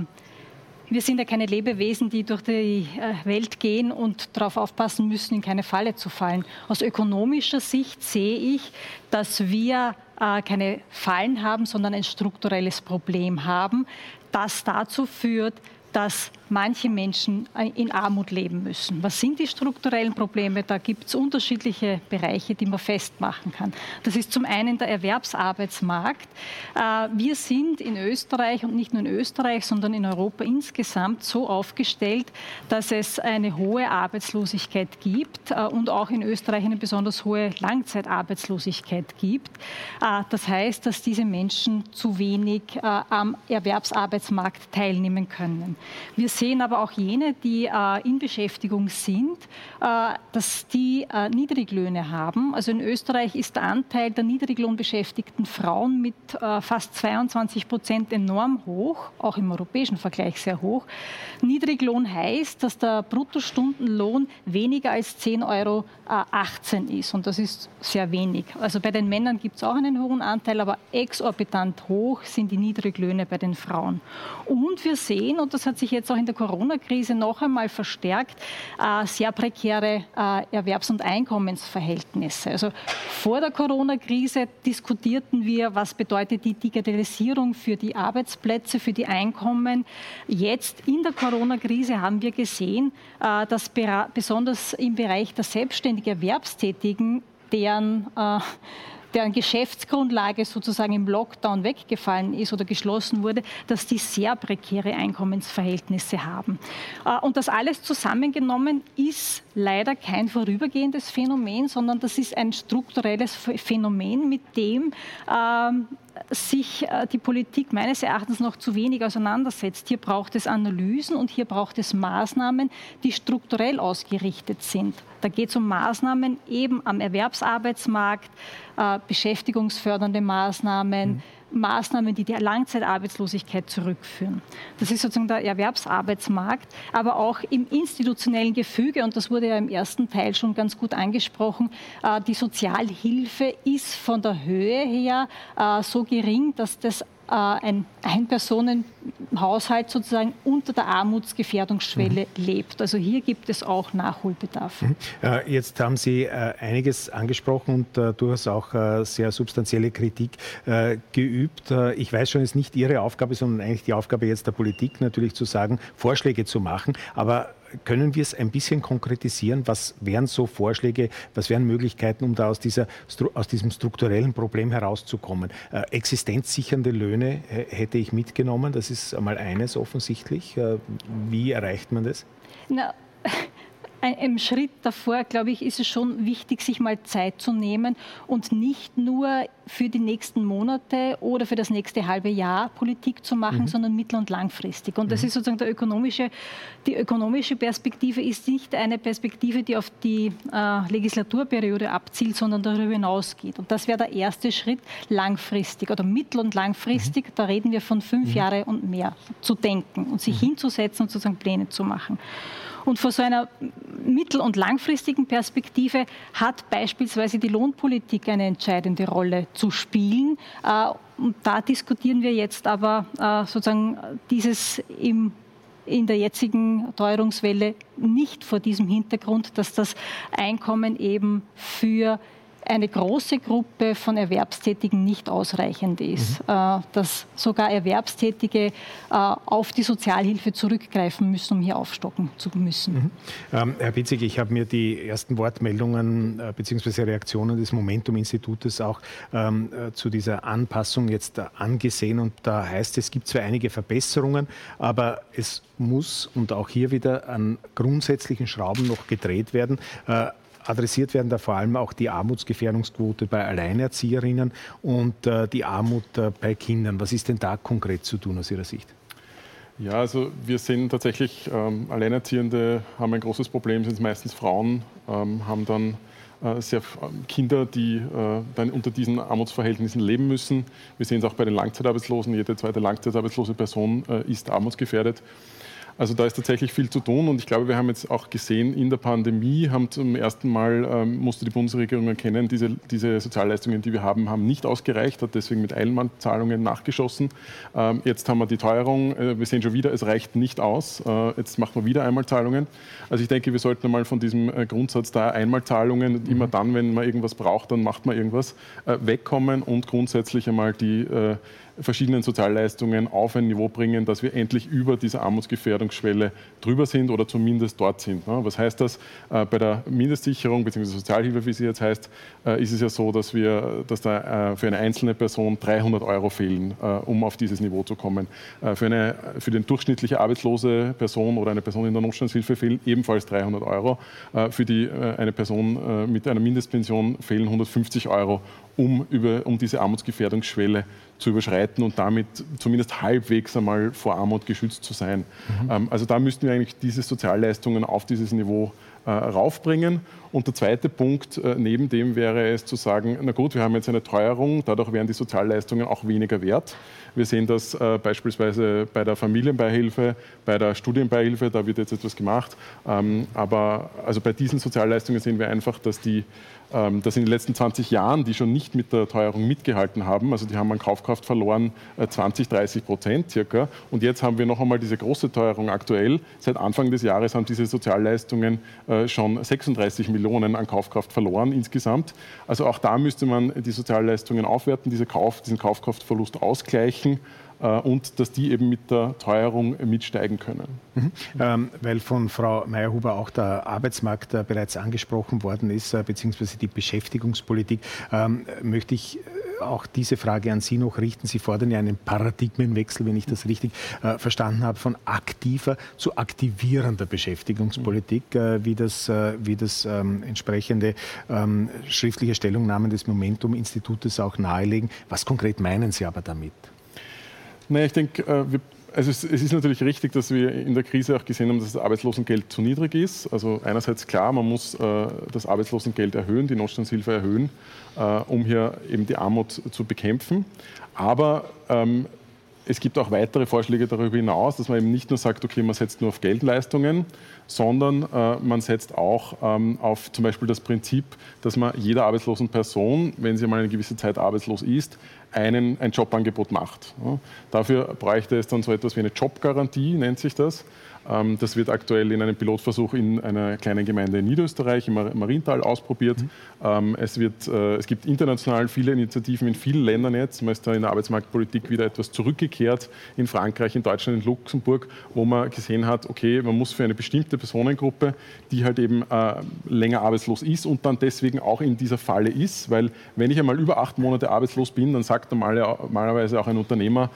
wir sind ja keine Lebewesen, die durch die äh, Welt gehen und darauf aufpassen müssen, in keine Falle zu fallen. Aus ökonomischer Sicht sehe ich, dass wir äh, keine Fallen haben, sondern ein strukturelles Problem haben, das dazu führt, dass manche Menschen äh, in Armut leben müssen. Was sind die strukturellen Probleme? Da gibt es unterschiedliche Bereiche, die man festmachen kann. Das ist zum einen der Erwerbsarbeitsmarkt. Äh, wir sind in Österreich und nicht nur in Österreich, sondern in Europa insgesamt so aufgestellt, dass es eine hohe Arbeitslosigkeit gibt äh, und auch in Österreich eine besonders hohe Langzeitarbeitslosigkeit gibt. Das heißt, dass diese Menschen zu wenig am Erwerbsarbeitsmarkt teilnehmen können. Wir sehen aber auch jene, die äh, in Beschäftigung sind, äh, dass die äh, Niedriglöhne haben. Also in Österreich ist der Anteil der niedriglohnbeschäftigten Frauen mit fast 22 Prozent enorm hoch, auch im europäischen Vergleich sehr hoch. Niedriglohn heißt, dass der Bruttostundenlohn weniger als 10,18 Euro ist und das ist sehr wenig. Also bei den Männern gibt es auch einen hohen Anteil, aber exorbitant hoch sind die Niedriglöhne bei den Frauen. Und wir sehen, und das hat sich jetzt auch in der Corona-Krise noch einmal verstärkt, äh, sehr prekäre äh, Erwerbs- und Einkommensverhältnisse. Also vor der Corona-Krise diskutierten wir, was bedeutet die Digitalisierung für die Arbeitsplätze, für die Einkommen. Jetzt in der Corona-Krise haben wir gesehen, äh, dass besonders im Bereich der selbstständig Erwerbstätigen deren deren Geschäftsgrundlage sozusagen im Lockdown weggefallen ist oder geschlossen wurde, dass die sehr prekäre Einkommensverhältnisse haben. Äh, und das alles zusammengenommen ist leider kein vorübergehendes Phänomen, sondern das ist ein strukturelles Phänomen, mit dem ähm, sich äh, die Politik meines Erachtens noch zu wenig auseinandersetzt. Hier braucht es Analysen und hier braucht es Maßnahmen, die strukturell ausgerichtet sind. Da geht es um Maßnahmen eben am Erwerbsarbeitsmarkt, äh, beschäftigungsfördernde Maßnahmen. Mhm Maßnahmen, die die Langzeitarbeitslosigkeit zurückführen. Das ist sozusagen der Erwerbsarbeitsmarkt, aber auch im institutionellen Gefüge, und das wurde ja im ersten Teil schon ganz gut angesprochen, äh, die Sozialhilfe ist von der Höhe her äh, so gering, dass das ein Einpersonenhaushalt sozusagen unter der Armutsgefährdungsschwelle mhm. lebt. Also hier gibt es auch Nachholbedarf. Mhm. Äh, jetzt haben Sie äh, einiges angesprochen und durchaus auch sehr substanzielle Kritik geübt. Ich weiß schon, es ist nicht Ihre Aufgabe, sondern eigentlich die Aufgabe jetzt der Politik natürlich zu sagen, Vorschläge zu machen. Aber können wir es ein bisschen konkretisieren? Was wären so Vorschläge, was wären Möglichkeiten, um da aus, dieser, aus diesem strukturellen Problem herauszukommen? Äh, existenzsichernde Löhne hätte ich mitgenommen, das ist einmal eines offensichtlich. Äh, wie erreicht man das? Na einem Schritt davor, glaube ich, ist es schon wichtig, sich mal Zeit zu nehmen und nicht nur für die nächsten Monate oder für das nächste halbe Jahr Politik zu machen, mhm. sondern mittel- und langfristig. Und das mhm. ist sozusagen der ökonomische, die ökonomische Perspektive ist nicht eine Perspektive, die auf die äh, Legislaturperiode abzielt, sondern darüber hinausgeht. Und das wäre der erste Schritt, langfristig oder mittel- und langfristig, mhm. da reden wir von fünf mhm. Jahre und mehr, zu denken und sich mhm. hinzusetzen und sozusagen Pläne zu machen. Und vor so einer mittel- und langfristigen Perspektive hat beispielsweise die Lohnpolitik eine entscheidende Rolle zu spielen. Äh, und da diskutieren wir jetzt aber äh, sozusagen dieses im in der jetzigen Teuerungswelle nicht vor diesem Hintergrund, dass das Einkommen eben für eine große Gruppe von Erwerbstätigen nicht ausreichend ist, mhm. Äh, dass sogar Erwerbstätige äh, auf die Sozialhilfe zurückgreifen müssen, um hier aufstocken zu müssen. Mhm. Ähm, Herr Bitzig, ich habe mir die ersten Wortmeldungen äh, bzw. Reaktionen des Momentum-Institutes auch ähm, äh, zu dieser Anpassung jetzt äh, angesehen und da heißt es, es gibt zwar einige Verbesserungen, aber es muss und auch hier wieder an grundsätzlichen Schrauben noch gedreht werden. Äh, adressiert werden da vor allem auch die Armutsgefährdungsquote bei Alleinerzieherinnen und äh, die Armut äh, bei Kindern. Was ist denn da konkret zu tun aus Ihrer Sicht? Ja, also wir sehen tatsächlich, ähm, Alleinerziehende haben ein großes Problem, sind meistens Frauen, ähm, haben dann äh, sehr ähm, Kinder, die äh, dann unter diesen Armutsverhältnissen leben müssen. Wir sehen es auch bei den Langzeitarbeitslosen. Jede zweite langzeitarbeitslose Person äh, ist armutsgefährdet. Also da ist tatsächlich viel zu tun und ich glaube, wir haben jetzt auch gesehen, in der Pandemie haben zum ersten Mal, ähm, musste die Bundesregierung erkennen, diese, diese Sozialleistungen, die wir haben, haben nicht ausgereicht, hat deswegen mit Einmalzahlungen nachgeschossen. Ähm, jetzt haben wir die Teuerung, äh, wir sehen schon wieder, es reicht nicht aus, äh, jetzt macht man wieder Einmalzahlungen. Also ich denke, wir sollten einmal von diesem äh, Grundsatz da Einmalzahlungen, immer mhm. dann, wenn man irgendwas braucht, dann macht man irgendwas, äh, wegkommen und grundsätzlich einmal die äh, verschiedenen Sozialleistungen auf ein Niveau bringen, dass wir endlich über diese Armutsgefährdungsschwelle drüber sind oder zumindest dort sind. Ne? Was heißt das? Äh, bei der Mindestsicherung bzw. Sozialhilfe, wie sie jetzt heißt, äh, ist es ja so, dass, wir, dass da äh, für eine einzelne Person 300 Euro fehlen, um auf dieses Niveau zu kommen. Für eine für die durchschnittliche arbeitslose Person oder eine Person in der Notstandshilfe fehlen ebenfalls 300 Euro. Für die, eine Person mit einer Mindestpension fehlen 150 Euro, um, über, um diese Armutsgefährdungsschwelle zu überschreiten und damit zumindest halbwegs einmal vor Armut geschützt zu sein. Mhm. Ähm, also da müssten wir eigentlich diese Sozialleistungen auf dieses Niveau äh, raufbringen. Und der zweite Punkt äh, neben dem wäre es zu sagen, na gut, wir haben jetzt eine Teuerung, dadurch werden die Sozialleistungen auch weniger wert. Wir sehen das äh, beispielsweise bei der Familienbeihilfe, bei der Studienbeihilfe, da wird jetzt etwas gemacht. Ähm, aber also bei diesen Sozialleistungen sehen wir einfach, dass die ähm, dass in den letzten 20 Jahren, die schon nicht mit der Teuerung mitgehalten haben, also die haben an Kaufkraft verloren 20, äh, 30 Prozent circa. Und jetzt haben wir noch einmal diese große Teuerung aktuell. Seit Anfang des Jahres haben diese Sozialleistungen äh, schon 36 Millionen an Kaufkraft verloren insgesamt. Also auch da müsste man die Sozialleistungen aufwerten, diese Kauf, diesen Kaufkraftverlust ausgleichen und dass die eben mit der Teuerung mitsteigen können. Mhm. Ähm, weil von Frau Meyerhuber auch der Arbeitsmarkt äh, bereits angesprochen worden ist, äh, beziehungsweise die Beschäftigungspolitik, ähm, möchte ich äh, auch diese Frage an Sie noch richten. Sie fordern ja einen Paradigmenwechsel, wenn ich das richtig äh, verstanden habe, von aktiver zu aktivierender Beschäftigungspolitik, äh, wie das, wie das ähm, entsprechende ähm, schriftliche Stellungnahmen des Momentum-Institutes auch nahelegen. Was konkret meinen Sie aber damit? Naja, ich denke, äh, also es, ist natürlich richtig, dass wir in der Krise auch gesehen haben, dass das Arbeitslosengeld zu niedrig ist. Also einerseits klar, man muss äh, das Arbeitslosengeld erhöhen, die Notstandshilfe erhöhen, äh, um hier eben die Armut zu bekämpfen. Aber ähm, es gibt auch weitere Vorschläge darüber hinaus, dass man eben nicht nur sagt, okay, man setzt nur auf Geldleistungen, sondern äh, man setzt auch ähm, auf zum Beispiel das Prinzip, dass man jeder arbeitslosen Person, wenn sie mal eine gewisse Zeit arbeitslos ist, einen, ein Jobangebot macht. Dafür bräuchte es dann so etwas wie eine Jobgarantie, nennt sich das. Ähm, das wird aktuell in einem Pilotversuch in einer kleinen Gemeinde in Niederösterreich, im Mariental, ausprobiert. Mhm. Es, wird, äh, es gibt international viele Initiativen in vielen Ländern jetzt. Man ist da in der Arbeitsmarktpolitik wieder etwas zurückgekehrt, in Frankreich, in Deutschland, in Luxemburg, wo man gesehen hat, okay, man muss für eine bestimmte Personengruppe, die halt eben äh, länger arbeitslos ist und dann deswegen auch in dieser Falle ist, weil wenn ich einmal über acht Monate arbeitslos bin, dann sagt normalerweise auch ein Unternehmer, hm,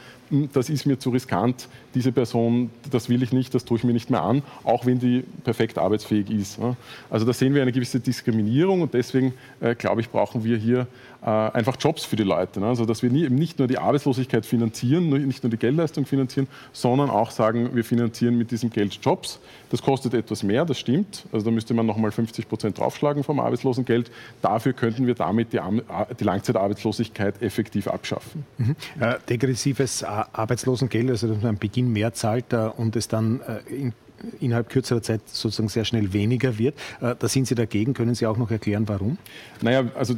das ist mir zu riskant, diese Person, das will ich nicht, das tue ich mir nicht mehr an, auch wenn die perfekt arbeitsfähig ist. Also da sehen wir eine gewisse Diskriminierung und deswegen, äh, glaube ich, brauchen wir hier äh, einfach Jobs für die Leute. Ne? Also dass wir nicht nur die Arbeitslosigkeit finanzieren, nicht nur die Geldleistung finanzieren, sondern auch sagen, wir finanzieren mit diesem Geld Jobs. Das kostet etwas mehr, das stimmt. Also da müsste man nochmal 50 Prozent draufschlagen vom Arbeitslosengeld. Dafür könnten wir damit die, die Langzeitarbeitslosigkeit effektiv abschaffen. Mhm. Äh, degressives Arbeitslosengeld, also dass man am Beginn mehr zahlt äh, und es dann äh, in innerhalb kürzerer Zeit sozusagen sehr schnell weniger wird. Äh, da sind Sie dagegen. Können Sie auch noch erklären, warum? Naja, also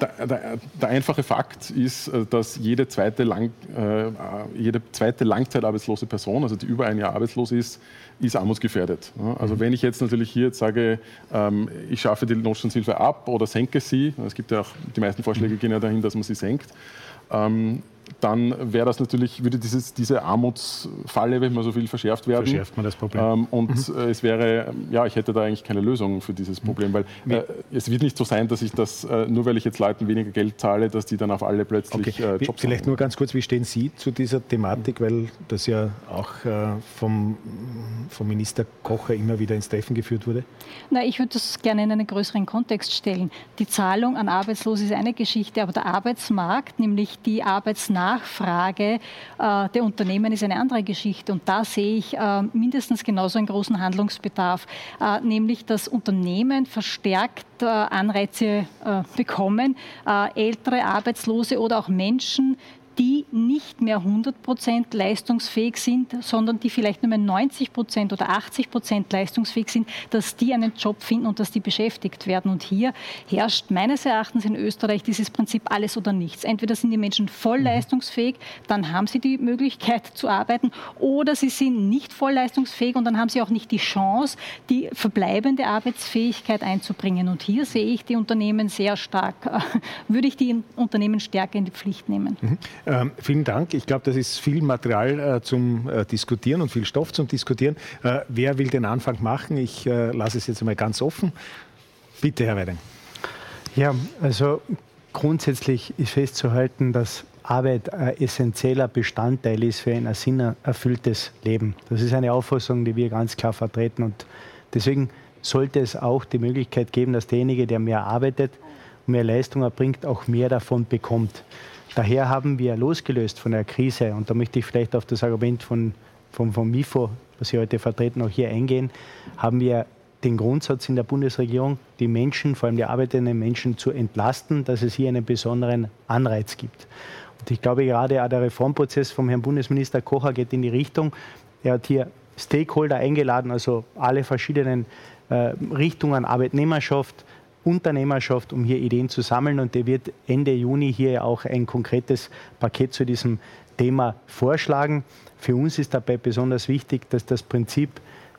der, der, der, einfache Fakt ist, äh, dass jede zweite, Lang, äh, jede zweite langzeitarbeitslose Person, also die über ein Jahr arbeitslos ist, ist armutsgefährdet. Also mhm. wenn ich jetzt natürlich hier jetzt sage, ähm, ich schaffe die Notstandshilfe ab oder senke sie, es gibt ja auch, die meisten Vorschläge mhm. gehen ja dahin, dass man sie senkt, ähm, dann wäre das natürlich, würde dieses, diese Armutsfalle, wenn man so viel verschärft werden. Verschärft man das Problem. Ähm, und mhm. es wäre, ja, ich hätte da eigentlich keine Lösung für dieses Problem, weil äh, es wird nicht so sein, dass ich das, äh, nur weil ich jetzt Leuten weniger Geld zahle, dass die dann auf alle plötzlich okay. äh, Jobs Vielleicht haben. nur ganz kurz, wie stehen Sie zu dieser Thematik, weil das ja auch äh, vom, vom Minister Kocher immer wieder ins Treffen geführt wurde? Na, ich würde das gerne in einen größeren Kontext stellen. Die Zahlung an Arbeitslose ist eine Geschichte, aber der Arbeitsmarkt, nämlich die Arbeitsnachfrage, Nachfrage äh, der Unternehmen ist eine andere Geschichte. Und da sehe ich äh, mindestens genauso einen großen Handlungsbedarf, äh, nämlich dass Unternehmen verstärkt äh, Anreize äh, bekommen, äh, ältere Arbeitslose oder auch Menschen, die nicht mehr 100 Prozent leistungsfähig sind, sondern die vielleicht nur mehr 90 Prozent oder 80 Prozent leistungsfähig sind, dass die einen Job finden und dass die beschäftigt werden. Und hier herrscht meines Erachtens in Österreich dieses Prinzip alles oder nichts. Entweder sind die Menschen voll mhm. leistungsfähig, dann haben sie die Möglichkeit zu arbeiten, oder sie sind nicht voll leistungsfähig und dann haben sie auch nicht die Chance, die verbleibende Arbeitsfähigkeit einzubringen. Und hier sehe ich die Unternehmen sehr stark, würde ich die Unternehmen stärker in die Pflicht nehmen. Mhm. Ähm, vielen Dank. Ich glaube, das ist viel Material äh, zum äh, Diskutieren und viel Stoff zum Diskutieren. Äh, wer will den Anfang machen? Ich äh, lasse es jetzt einmal ganz offen. Bitte, Herr Weiding. Ja, also grundsätzlich ist festzuhalten, dass Arbeit ein essentieller Bestandteil ist für ein sinnerfülltes Leben. Das ist eine Auffassung, die wir ganz klar vertreten. Und deswegen sollte es auch die Möglichkeit geben, dass derjenige, der mehr arbeitet, mehr Leistung erbringt, auch mehr davon bekommt. Daher haben wir losgelöst von der Krise, und da möchte ich vielleicht auf das Argument von, von, von MIFO, was Sie heute vertreten, auch hier eingehen, haben wir den Grundsatz in der Bundesregierung, die Menschen, vor allem die arbeitenden Menschen, zu entlasten, dass es hier einen besonderen Anreiz gibt. Und ich glaube, gerade auch der Reformprozess vom Herrn Bundesminister Kocher geht in die Richtung. Er hat hier Stakeholder eingeladen, also alle verschiedenen äh, Richtungen, Arbeitnehmerschaft, Unternehmerschaft, um hier Ideen zu sammeln. Und der wird Ende Juni hier auch ein konkretes Paket zu diesem Thema vorschlagen. Für uns ist dabei besonders wichtig, dass das Prinzip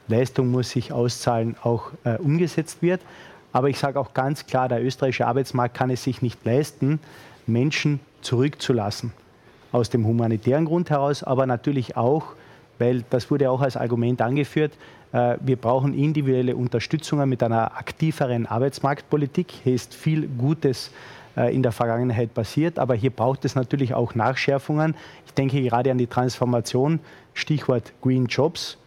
Leistung muss sich auszahlen auch äh, umgesetzt wird. Aber ich sage auch ganz klar, der österreichische Arbeitsmarkt kann es sich nicht leisten, Menschen zurückzulassen. Aus dem humanitären Grund heraus, aber natürlich auch, weil das wurde auch als Argument angeführt, wir brauchen individuelle Unterstützungen mit einer aktiveren Arbeitsmarktpolitik. Hier ist viel Gutes äh, in der Vergangenheit passiert, aber hier braucht es natürlich auch Nachschärfungen. Ich denke gerade an die Transformation, Stichwort Green Jobs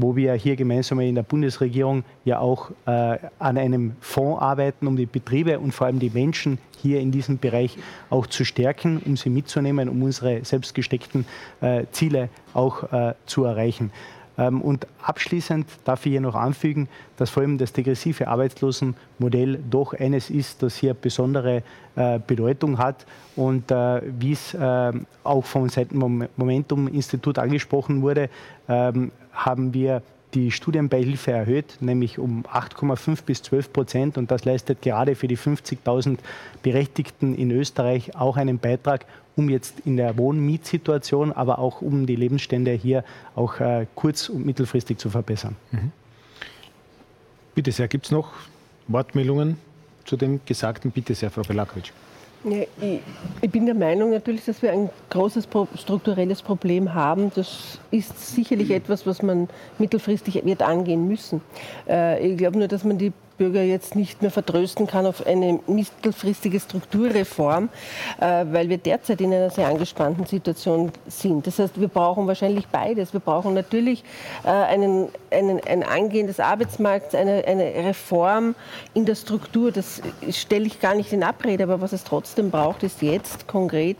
wo wir hier gemeinsam in der Bundesregierung ja auch äh, an einem Fonds arbeiten, um die Betriebe und vor allem die Menschen hier in diesem Bereich auch zu stärken, um sie mitzunehmen, um unsere selbst gesteckten äh, Ziele auch äh, zu erreichen. Ähm, und abschließend darf ich hier noch anfügen, dass vor allem das degressive Arbeitslosenmodell doch eines ist, das hier besondere äh, Bedeutung hat. Und äh, wie es äh, auch vom Seiten Momentum-Institut angesprochen wurde, ähm, haben wir die Studienbeihilfe erhöht, nämlich um 8,5 bis 12 Prozent. Und das leistet gerade für die 50.000 Berechtigten in Österreich auch einen Beitrag, um jetzt in der Wohn-Mietsituation, aber auch um die Lebensstände hier auch äh, kurz- und mittelfristig zu verbessern. Mhm. Bitte sehr, gibt es noch Wortmeldungen zu dem Gesagten? Bitte sehr, Frau Belakovic. Ja, ich, ich, bin der Meinung natürlich, dass wir ein großes strukturelles Problem haben. Das ist sicherlich etwas, was man mittelfristig wird angehen müssen. Äh, ich glaube nur, dass man die Bürger jetzt nicht mehr vertrösten kann auf eine mittelfristige Strukturreform, äh, weil wir derzeit in einer sehr angespannten Situation sind. Das heißt, wir brauchen wahrscheinlich beides. Wir brauchen natürlich äh, einen, einen, ein Angehen des Arbeitsmarkts, eine, eine Reform in der Struktur. Das stelle ich gar nicht in Abrede, aber was es trotzdem braucht, ist jetzt konkret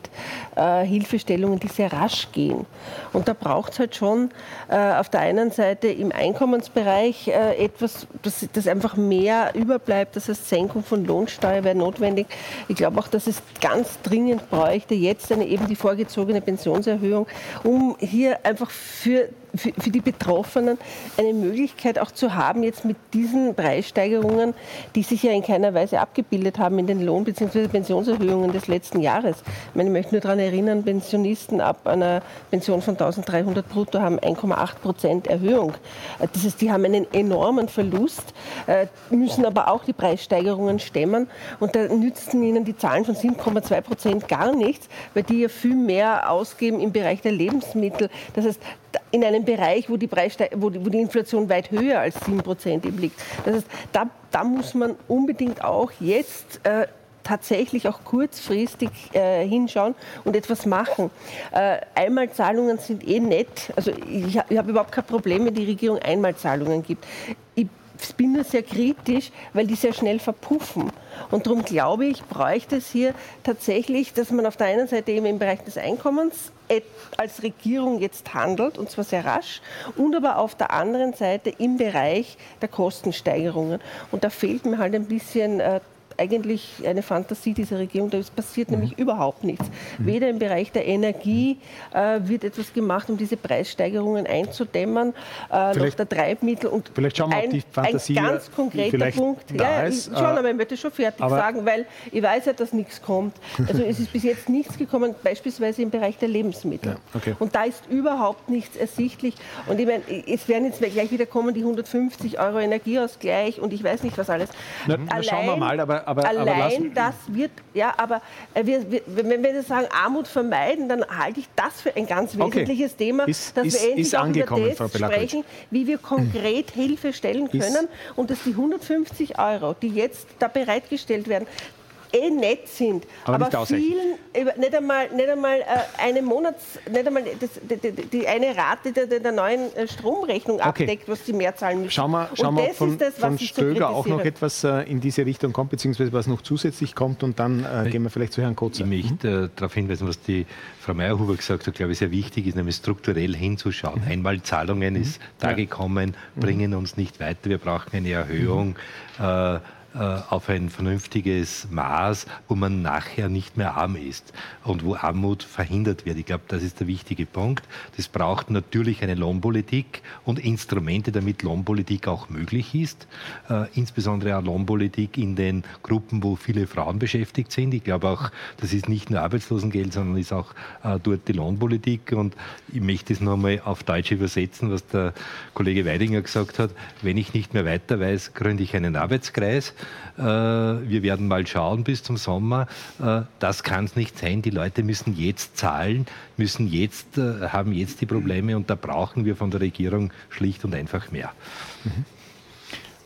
äh, Hilfestellungen, die sehr rasch gehen. Und da braucht es halt schon äh, auf der einen Seite im Einkommensbereich äh, etwas, das, das einfach mehr überbleibt. Das heißt, Senkung von Lohnsteuer wäre notwendig. Ich glaube auch, dass es ganz dringend bräuchte, jetzt eine eben die vorgezogene Pensionserhöhung, um hier einfach für für, für, die Betroffenen eine Möglichkeit auch zu haben, jetzt mit diesen Preissteigerungen, die sich ja in keiner Weise abgebildet haben in den Lohn- bzw. Pensionserhöhungen des letzten Jahres. Ich, meine, ich möchte nur daran erinnern, Pensionisten ab einer Pension von 1300 brutto haben 1,8 Prozent Erhöhung. Das heißt, die haben einen enormen Verlust, äh, müssen aber auch die Preissteigerungen stemmen. Und da nützen ihnen die Zahlen von 7,2 Prozent gar nichts, weil die ja viel mehr ausgeben im Bereich der Lebensmittel. Das heißt, in einem Bereich, wo die, wo die, wo die Inflation weit höher als 7 Prozent liegt. Das heißt, da, da muss man unbedingt auch jetzt äh, tatsächlich auch kurzfristig äh, hinschauen und etwas machen. Äh, Einmalzahlungen sind eh nett. Also ich, ich habe überhaupt kein Problem, wenn die Regierung Einmalzahlungen gibt. Ich bin nur sehr kritisch, weil die sehr schnell verpuffen. Und darum glaube ich, bräuchte es hier tatsächlich, dass man auf der einen Seite eben im Bereich des Einkommens als Regierung jetzt handelt, und zwar sehr rasch, und aber auf der anderen Seite im Bereich der Kostensteigerungen. Und da fehlt mir halt ein bisschen äh, eigentlich eine Fantasie dieser Regierung. Da passiert mhm. nämlich überhaupt nichts. Mhm. Weder im Bereich der Energie äh, wird etwas gemacht, um diese Preissteigerungen einzudämmen, äh, noch der Treibmittel. Und vielleicht schauen wir, ein, ob die Fantasie ein ganz konkreter Punkt. Ja, ist, ich, schon, aber ich möchte schon fertig sagen, weil ich weiß ja, dass nichts kommt. Also es ist bis jetzt nichts gekommen, beispielsweise im Bereich der Lebensmittel. Ja, okay. Und da ist überhaupt nichts ersichtlich. Und ich meine, es werden jetzt gleich wieder kommen die 150 Euro Energieausgleich und ich weiß nicht was alles. Na, Allein, schauen wir mal, aber aber, Allein aber das wird, ja, aber äh, wir, wir, wenn wir sagen Armut vermeiden, dann halte ich das für ein ganz wesentliches okay. Thema, ist, dass ist, wir endlich auch über das sprechen, wie wir konkret Hilfe stellen können ist. und dass die 150 Euro, die jetzt da bereitgestellt werden, eh nett sind, aber, aber vielen nicht einmal, nicht einmal äh, eine Monats, nicht einmal das, die, die, eine Rate der, der neuen äh, Stromrechnung okay. abdeckt, was sie mehr zahlen müssen. Schauen wir, schauen wir von, das, von Stöger auch noch etwas äh, in diese Richtung kommt, beziehungsweise was noch zusätzlich kommt und dann äh, gehen wir vielleicht zu Herrn Kotzer. Ich möchte mhm. darauf hinweisen, was die Frau Meyerhuber gesagt hat, glaube ich, sehr wichtig ist, nämlich strukturell hinzuschauen. Mhm. Einmalzahlungen mhm. ist da gekommen, mhm. bringen uns nicht weiter, wir brauchen eine Erhöhung. Äh, äh, auf ein vernünftiges Maß, wo man nachher nicht mehr arm ist und wo Armut verhindert wird. Ich glaube, das ist der wichtige Punkt. Das braucht natürlich eine Lohnpolitik und Instrumente, damit Lohnpolitik auch möglich ist. Äh, insbesondere auch Lohnpolitik in den Gruppen, wo viele Frauen beschäftigt sind. Ich glaube auch, das ist nicht nur Arbeitslosengeld, sondern ist auch äh, dort die Lohnpolitik. Und ich möchte es nochmal auf Deutsch übersetzen, was der Kollege Weidinger gesagt hat. Wenn ich nicht mehr weiter weiß, gründe ich einen Arbeitskreis. Äh, wir werden mal schauen bis zum Sommer. Äh, das kann es nicht sein. Die Leute müssen jetzt zahlen, müssen jetzt, äh, haben jetzt die Probleme und da brauchen wir von der Regierung schlicht und einfach mehr. Mhm.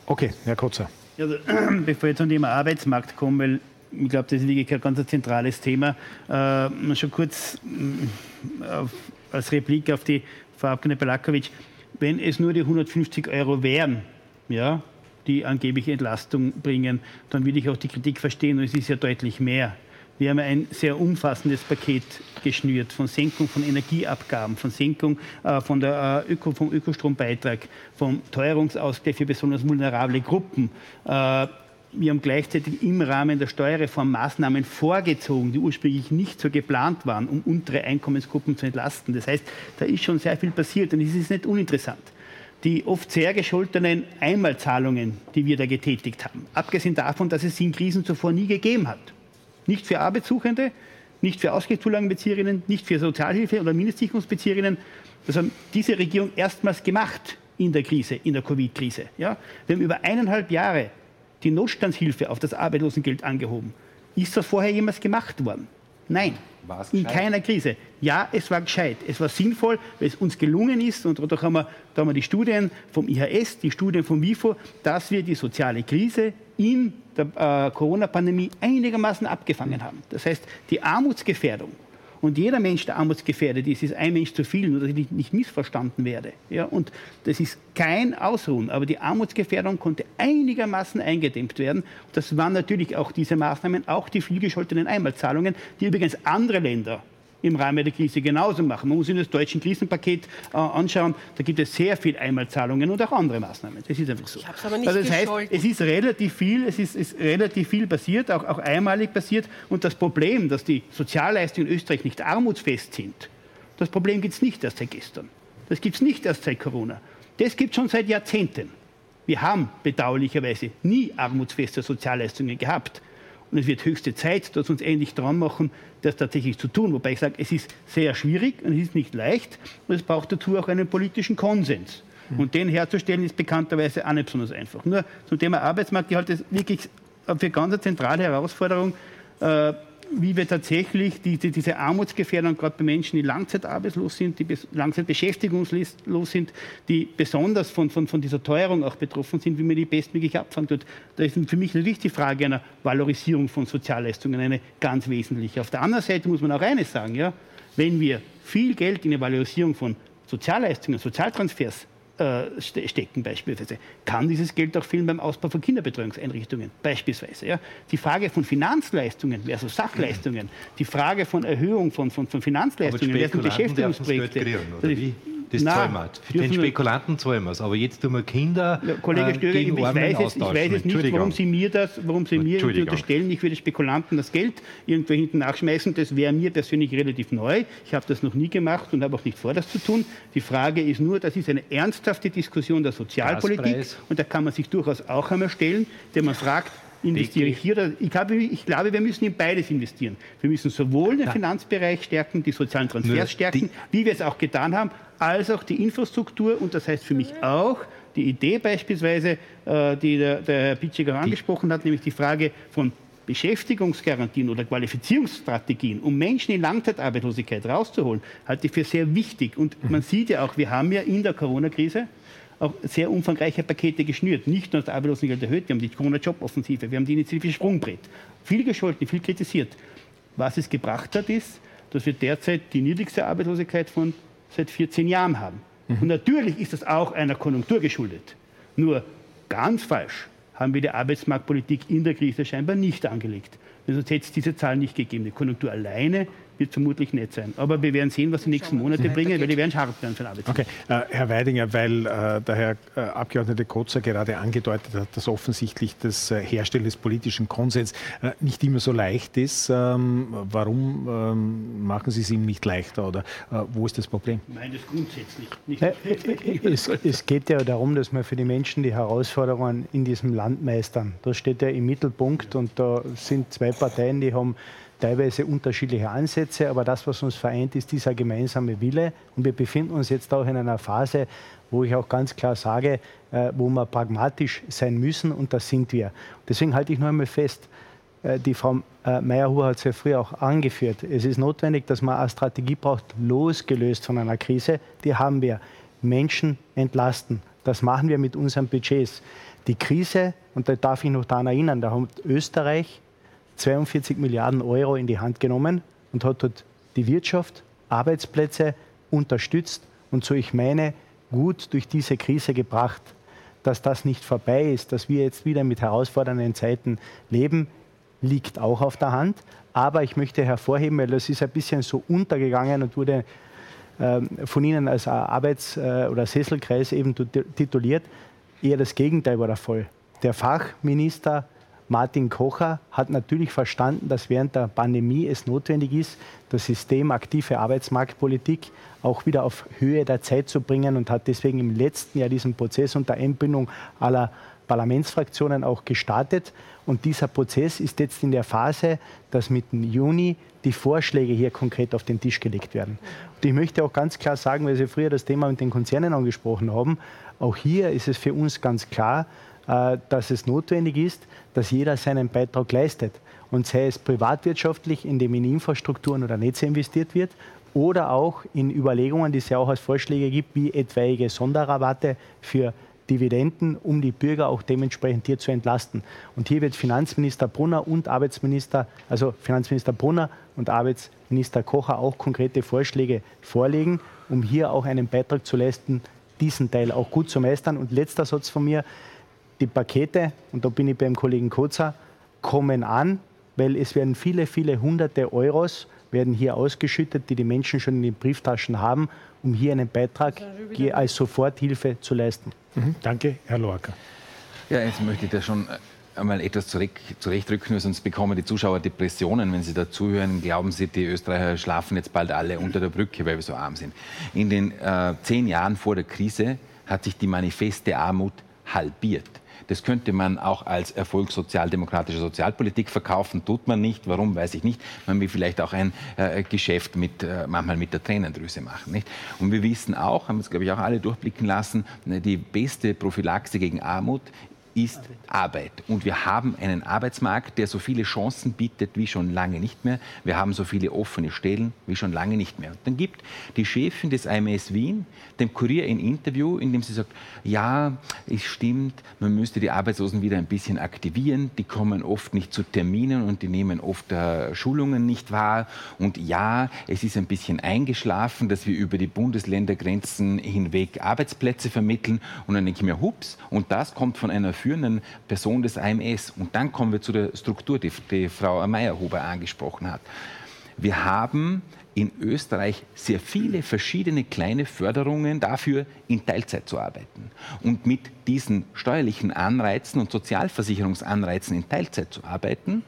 Okay, Herr Kotzer. Ja, also, bevor ich zum Thema Arbeitsmarkt komme, weil ich glaube, das ist wirklich ein ganz zentrales Thema. Äh, schon kurz auf, als Replik auf die Frau Abgeordnete Balakovic. Wenn es nur die 150 Euro wären, ja, die angebliche Entlastung bringen, dann würde ich auch die Kritik verstehen. Und es ist ja deutlich mehr. Wir haben ein sehr umfassendes Paket geschnürt von Senkung von Energieabgaben, von Senkung äh, von der, äh, Öko, vom Ökostrombeitrag, vom Teuerungsausgleich für besonders vulnerable Gruppen. Äh, wir haben gleichzeitig im Rahmen der Steuerreform Maßnahmen vorgezogen, die ursprünglich nicht so geplant waren, um untere Einkommensgruppen zu entlasten. Das heißt, da ist schon sehr viel passiert und es ist nicht uninteressant die oft sehr gescholtenen Einmalzahlungen, die wir da getätigt haben. Abgesehen davon, dass es sie in Krisen zuvor nie gegeben hat. Nicht für Arbeitssuchende, nicht für Ausgleichszulagenbezieherinnen, nicht für Sozialhilfe- oder Mindestsicherungsbezieherinnen. Das haben diese Regierung erstmals gemacht in der Krise, in der Covid-Krise. Ja? Wir haben über eineinhalb Jahre die Notstandshilfe auf das Arbeitslosengeld angehoben. Ist das vorher jemals gemacht worden? Nein, in keiner Krise. Ja, es war gescheit, es war sinnvoll, weil es uns gelungen ist, und da haben wir, da haben wir die Studien vom IHS, die Studien vom WIFO, dass wir die soziale Krise in der äh, Corona-Pandemie einigermaßen abgefangen haben. Das heißt, die Armutsgefährdung und jeder Mensch, der armutsgefährdet ist, ist ein Mensch zu viel, nur dass ich nicht missverstanden werde. Ja, und das ist kein Ausruhen, aber die Armutsgefährdung konnte einigermaßen eingedämmt werden. Das waren natürlich auch diese Maßnahmen, auch die vielgescholtenen Einmalzahlungen, die übrigens andere Länder im Rahmen der Krise genauso machen. Man muss sich das deutsche Krisenpaket äh, anschauen. Da gibt es sehr viel Einmalzahlungen und auch andere Maßnahmen. Das ist einfach so. Ich habe es aber nicht also das heißt, es ist relativ viel, es ist, ist relativ viel passiert, auch, auch einmalig passiert. Und das Problem, dass die Sozialleistungen in Österreich nicht armutsfest sind, das Problem gibt es nicht erst seit gestern. Das gibt es nicht erst seit Corona. Das gibt es schon seit Jahrzehnten. Wir haben bedauerlicherweise nie armutsfeste Sozialleistungen gehabt. Und es wird höchste Zeit, dass wir uns endlich dran machen, das tatsächlich zu tun. Wobei ich sage, es ist sehr schwierig und es ist nicht leicht und es braucht dazu auch einen politischen Konsens. Mhm. Und den herzustellen ist bekannterweise auch nicht besonders einfach. Nur zum Thema Arbeitsmarkt, ich halte es wirklich für ganz eine zentrale Herausforderung, äh, wie wir tatsächlich diese, diese Armutsgefährdung, gerade bei Menschen, die langzeitarbeitslos sind, die langzeitbeschäftigungslos sind, die besonders von, von, von dieser Teuerung auch betroffen sind, wie man die bestmöglich abfangen tut. Da ist für mich natürlich die Frage einer Valorisierung von Sozialleistungen eine ganz wesentliche. Auf der anderen Seite muss man auch eines sagen, ja, wenn wir viel Geld in die Valorisierung von Sozialleistungen, Sozialtransfers äh, stecken beispielsweise. Kann dieses Geld auch fehlen beim Ausbau von Kinderbetreuungseinrichtungen beispielsweise? Ja? Die Frage von Finanzleistungen versus Sachleistungen, die Frage von Erhöhung von, von, von Finanzleistungen versus Beschäftigungsprojekte. Das Nein, zahlen wir. Den Spekulanten zahlen wir es. Aber jetzt tun wir Kinder. Ja, Kollege äh, Stöger, ich, weiß jetzt, ich weiß jetzt nicht, warum Sie mir das, warum Sie mir unterstellen, ich würde Spekulanten das Geld irgendwo hinten nachschmeißen. Das wäre mir persönlich relativ neu. Ich habe das noch nie gemacht und habe auch nicht vor, das zu tun. Die Frage ist nur, das ist eine ernsthafte Diskussion der Sozialpolitik Gaspreis. und da kann man sich durchaus auch einmal stellen, wenn man fragt, investiere ich hier. Ich glaube, ich glaube, wir müssen in beides investieren. Wir müssen sowohl den Finanzbereich stärken, die sozialen Transfers stärken, wie wir es auch getan haben, als auch die Infrastruktur. Und das heißt für mich auch die Idee beispielsweise, äh, die der, der Herr Pitschek angesprochen hat, nämlich die Frage von Beschäftigungsgarantien oder Qualifizierungsstrategien, um Menschen in Langzeitarbeitslosigkeit rauszuholen, halte ich für sehr wichtig. Und man sieht ja auch, wir haben ja in der Corona-Krise auch sehr umfangreiche Pakete geschnürt. Nicht nur das Arbeitslosengeld erhöht, wir haben die Corona-Job-Offensive, wir haben die Initiative Sprungbrett. Viel gescholten, viel kritisiert. Was es gebracht hat, ist, dass wir derzeit die niedrigste Arbeitslosigkeit von seit 14 Jahren haben. Mhm. Und natürlich ist das auch einer Konjunktur geschuldet. Nur ganz falsch haben wir die Arbeitsmarktpolitik in der Krise scheinbar nicht angelegt. Sonst hätte es diese Zahlen nicht gegeben. Die Konjunktur alleine wird vermutlich nicht sein. Aber wir werden sehen, was die nächsten Monate bringen, weil die werden scharf werden für den Arbeitsmarkt. Okay, äh, Herr Weidinger, weil äh, der Herr äh, Abgeordnete Kotzer gerade angedeutet hat, dass offensichtlich das äh, Herstellen des politischen Konsens äh, nicht immer so leicht ist. Ähm, warum ähm, machen Sie es ihm nicht leichter oder äh, wo ist das Problem? Nein, das grundsätzlich nicht. es, es geht ja darum, dass wir für die Menschen die Herausforderungen in diesem Land meistern. Das steht ja im Mittelpunkt und da sind zwei Parteien, die haben teilweise unterschiedliche Ansätze, aber das, was uns vereint, ist dieser gemeinsame Wille. Und wir befinden uns jetzt auch in einer Phase, wo ich auch ganz klar sage, äh, wo wir pragmatisch sein müssen und das sind wir. Deswegen halte ich noch einmal fest, äh, die Frau äh, Meyerhuhr hat es ja früher auch angeführt. Es ist notwendig, dass man eine Strategie braucht, losgelöst von einer Krise. Die haben wir. Menschen entlasten. Das machen wir mit unseren Budgets. Die Krise, und da darf ich noch daran erinnern, da hat Österreich 42 Milliarden Euro in die Hand genommen und hat dort die Wirtschaft, Arbeitsplätze unterstützt und so ich meine, gut durch diese Krise gebracht. Dass das nicht vorbei ist, dass wir jetzt wieder mit herausfordernden Zeiten leben, liegt auch auf der Hand. Aber ich möchte hervorheben, weil das ist ein bisschen so untergegangen und wurde äh, von Ihnen als Arbeits- äh, oder Sesselkreis eben tituliert, eher das Gegenteil war der Fall. Der Fachminister Martin Kocher hat natürlich verstanden, dass während der Pandemie es notwendig ist, das System aktive Arbeitsmarktpolitik auch wieder auf Höhe der Zeit zu bringen und hat deswegen im letzten Jahr diesen Prozess unter Einbindung aller Parlamentsfraktionen auch gestartet. Und dieser Prozess ist jetzt in der Phase, dass mit dem Juni die Vorschläge hier konkret auf den Tisch gelegt werden. Und ich möchte auch ganz klar sagen, weil Sie früher das Thema mit den Konzernen angesprochen haben, auch hier ist es für uns ganz klar, dass es notwendig ist, dass jeder seinen Beitrag leistet. und sei es privatwirtschaftlich, indem in Infrastrukturen oder Netze investiert wird, oder auch in Überlegungen, die es ja auch als Vorschläge gibt, wie etwaige Sonderrabatte für Dividenden, um die Bürger auch dementsprechend hier zu entlasten. Und hier wird Finanzminister Brunner und Arbeitsminister, also Finanzminister Brunner und Arbeitsminister Kocher auch konkrete Vorschläge vorlegen, um hier auch einen Beitrag zu leisten, diesen Teil auch gut zu meistern. Und letzter Satz von mir, die Pakete, und da bin ich beim Kollegen Kozer, kommen an, weil es werden viele, viele hunderte Euros werden hier ausgeschüttet, die die Menschen schon in den Brieftaschen haben, um hier einen Beitrag als Soforthilfe zu leisten. Mhm. Danke, Herr Lorca. Ja, jetzt möchte ich da schon einmal etwas zurechtrücken, sonst bekommen die Zuschauer Depressionen, wenn sie da zuhören. Glauben sie, die Österreicher schlafen jetzt bald alle unter der Brücke, weil wir so arm sind. In den äh, zehn Jahren vor der Krise hat sich die manifeste Armut halbiert. Das könnte man auch als Erfolg sozialdemokratischer Sozialpolitik verkaufen. Tut man nicht. Warum, weiß ich nicht. Man will vielleicht auch ein äh, Geschäft mit, äh, manchmal mit der Tränendrüse machen. Nicht? Und wir wissen auch, haben es, glaube ich, auch alle durchblicken lassen, die beste Prophylaxe gegen Armut ist Arbeit. Und wir haben einen Arbeitsmarkt, der so viele Chancen bietet wie schon lange nicht mehr. Wir haben so viele offene Stellen wie schon lange nicht mehr. Und dann gibt die Chefin des IMS Wien dem Kurier ein Interview, in dem sie sagt, ja, es stimmt, man müsste die Arbeitslosen wieder ein bisschen aktivieren. Die kommen oft nicht zu Terminen und die nehmen oft äh, Schulungen nicht wahr. Und ja, es ist ein bisschen eingeschlafen, dass wir über die Bundesländergrenzen hinweg Arbeitsplätze vermitteln. Und dann denke ich mir, hups, und das kommt von einer führenden Person des AMS. Und dann kommen wir zu der Struktur, die, die Frau Meyerhuber angesprochen hat. Wir haben in Österreich sehr viele verschiedene kleine Förderungen dafür, in Teilzeit zu arbeiten. Und mit diesen steuerlichen Anreizen und Sozialversicherungsanreizen in Teilzeit zu arbeiten,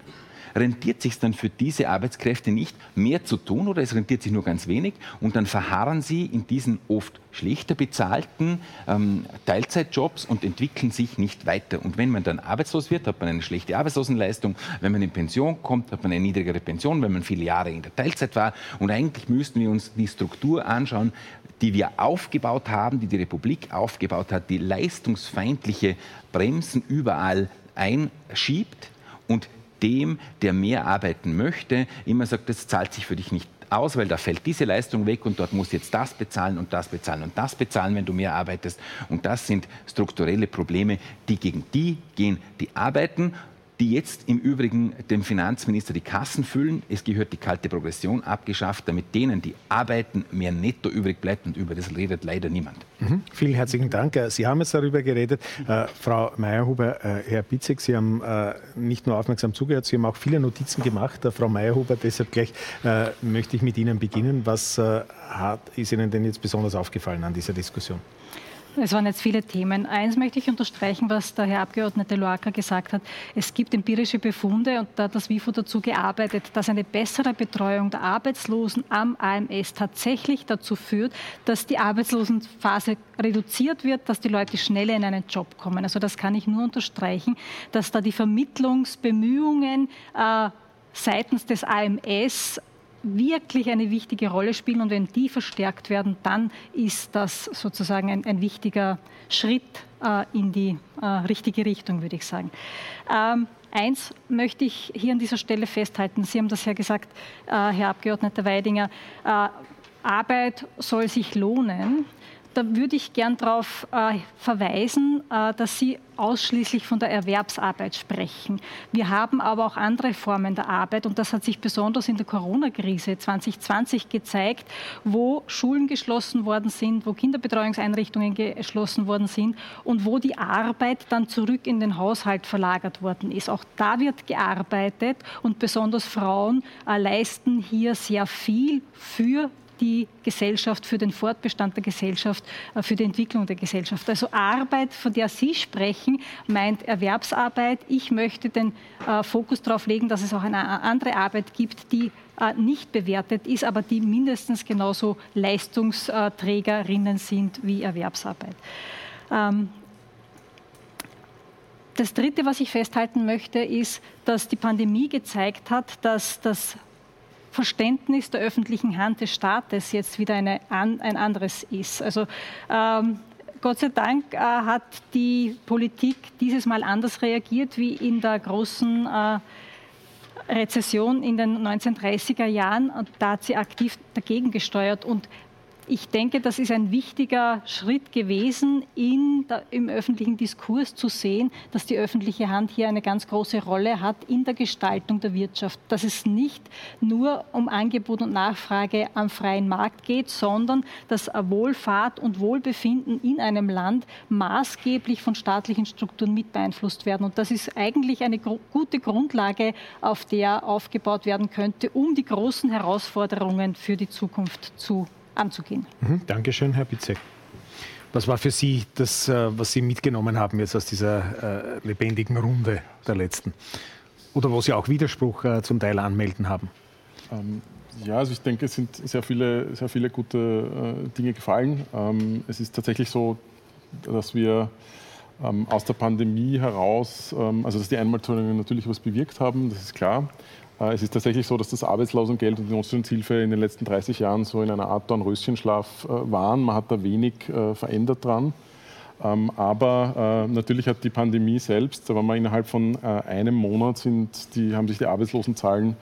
rentiert sich dann für diese Arbeitskräfte nicht, mehr zu tun oder es rentiert sich nur ganz wenig und dann verharren sie in diesen oft schlechter bezahlten ähm, Teilzeitjobs und entwickeln sich nicht weiter. Und wenn man dann arbeitslos wird, hat man eine schlechte Arbeitslosenleistung. Wenn man in Pension kommt, hat man eine niedrigere Pension, wenn man viele Jahre in der Teilzeit war. Und eigentlich müssten wir uns die Struktur anschauen, die wir aufgebaut haben, die die Republik aufgebaut hat, die leistungsfeindliche Bremsen überall einschiebt und dem, der mehr arbeiten möchte, immer sagt, das zahlt sich für dich nicht aus, weil da fällt diese Leistung weg und dort muss jetzt das bezahlen und das bezahlen und das bezahlen, wenn du mehr arbeitest. Und das sind strukturelle Probleme, die gegen die gehen, die arbeiten die jetzt im Übrigen dem Finanzminister die Kassen füllen. Es gehört die kalte Progression abgeschafft, damit denen, die arbeiten, mehr netto übrig bleibt. Und über das redet leider niemand. Mhm. Vielen herzlichen Dank. Äh, Sie haben jetzt darüber geredet. Äh, Frau Meyerhuber, äh, Herr Bitzek, Sie haben äh, nicht nur aufmerksam zugehört, Sie haben auch viele Notizen gemacht. Äh, Frau Meyerhuber, deshalb gleich äh, möchte ich mit Ihnen beginnen. Was hat, ist Ihnen denn jetzt besonders aufgefallen an dieser Diskussion? Es waren jetzt viele Themen. Eins möchte ich unterstreichen, was der Herr Abgeordnete Loacker gesagt hat. Es gibt empirische Befunde und da hat das WIFO dazu gearbeitet, dass eine bessere Betreuung der Arbeitslosen am AMS tatsächlich dazu führt, dass die Arbeitslosenphase reduziert wird, dass die Leute schneller in einen Job kommen. Also das kann ich nur unterstreichen, dass da die Vermittlungsbemühungen äh, seitens des AMS wirklich eine wichtige Rolle spielen. Und wenn die verstärkt werden, dann ist das sozusagen ein, ein wichtiger Schritt äh, in die äh, richtige Richtung, würde ich sagen. Ähm, Eins möchte ich hier an dieser Stelle festhalten. Sie haben das ja gesagt, äh, Herr Abgeordneter Weidinger. Äh, Arbeit soll sich lohnen da würde ich gern darauf äh, verweisen, äh, dass Sie ausschließlich von der Erwerbsarbeit sprechen. Wir haben aber auch andere Formen der Arbeit und das hat sich besonders in der Corona-Krise 2020 gezeigt, wo Schulen geschlossen worden sind, wo Kinderbetreuungseinrichtungen geschlossen worden sind und wo die Arbeit dann zurück in den Haushalt verlagert worden ist. Auch da wird gearbeitet und besonders Frauen äh, leisten hier sehr viel für die Gesellschaft, für den Fortbestand der Gesellschaft, äh, für die Entwicklung der Gesellschaft. Also Arbeit, von der Sie sprechen, meint Erwerbsarbeit. Ich möchte den äh, Fokus darauf legen, dass es auch eine andere Arbeit gibt, die äh, nicht bewertet ist, aber die mindestens genauso Leistungsträgerinnen sind wie Erwerbsarbeit. Ähm, das Dritte, was ich festhalten möchte, ist, dass die Pandemie gezeigt hat, dass das Verständnis der öffentlichen Hand des Staates jetzt wieder eine, ein anderes ist. Also ähm, Gott sei Dank äh, hat die Politik dieses Mal anders reagiert wie in der großen äh, Rezession in den 1930er Jahren und da hat sie aktiv dagegen gesteuert und ich denke, das ist ein wichtiger Schritt gewesen, der, im öffentlichen Diskurs zu sehen, dass die öffentliche Hand hier eine ganz große Rolle hat in der Gestaltung der Wirtschaft. Dass es nicht nur um Angebot und Nachfrage am freien Markt geht, sondern dass Wohlfahrt und Wohlbefinden in einem Land maßgeblich von staatlichen Strukturen mit beeinflusst werden. Und das ist eigentlich eine gute Grundlage, auf der aufgebaut werden könnte, um die großen Herausforderungen für die Zukunft zu anzugehen. Mhm, Dankeschön, Herr Bitzek. Was war für Sie das, äh, was Sie mitgenommen haben jetzt aus dieser äh, lebendigen Runde der letzten? Oder wo Sie auch Widerspruch äh, zum Teil anmelden haben? Ähm, ja, also ich denke, es sind sehr viele, sehr viele gute äh, Dinge gefallen. Ähm, es ist tatsächlich so, dass wir ähm, aus der Pandemie heraus, ähm, also dass die Einmalzahlungen natürlich was bewirkt haben, das ist klar. Äh, es ist tatsächlich so, dass das Arbeitslosengeld und die Notstandshilfe in den letzten 30 Jahren so in einer Art Dornröschenschlaf äh, waren. Man hat da wenig äh, verändert dran. Ähm, aber natürlich hat die Pandemie selbst, da waren wir innerhalb von einem Monat, sind die, haben sich die Arbeitslosenzahlen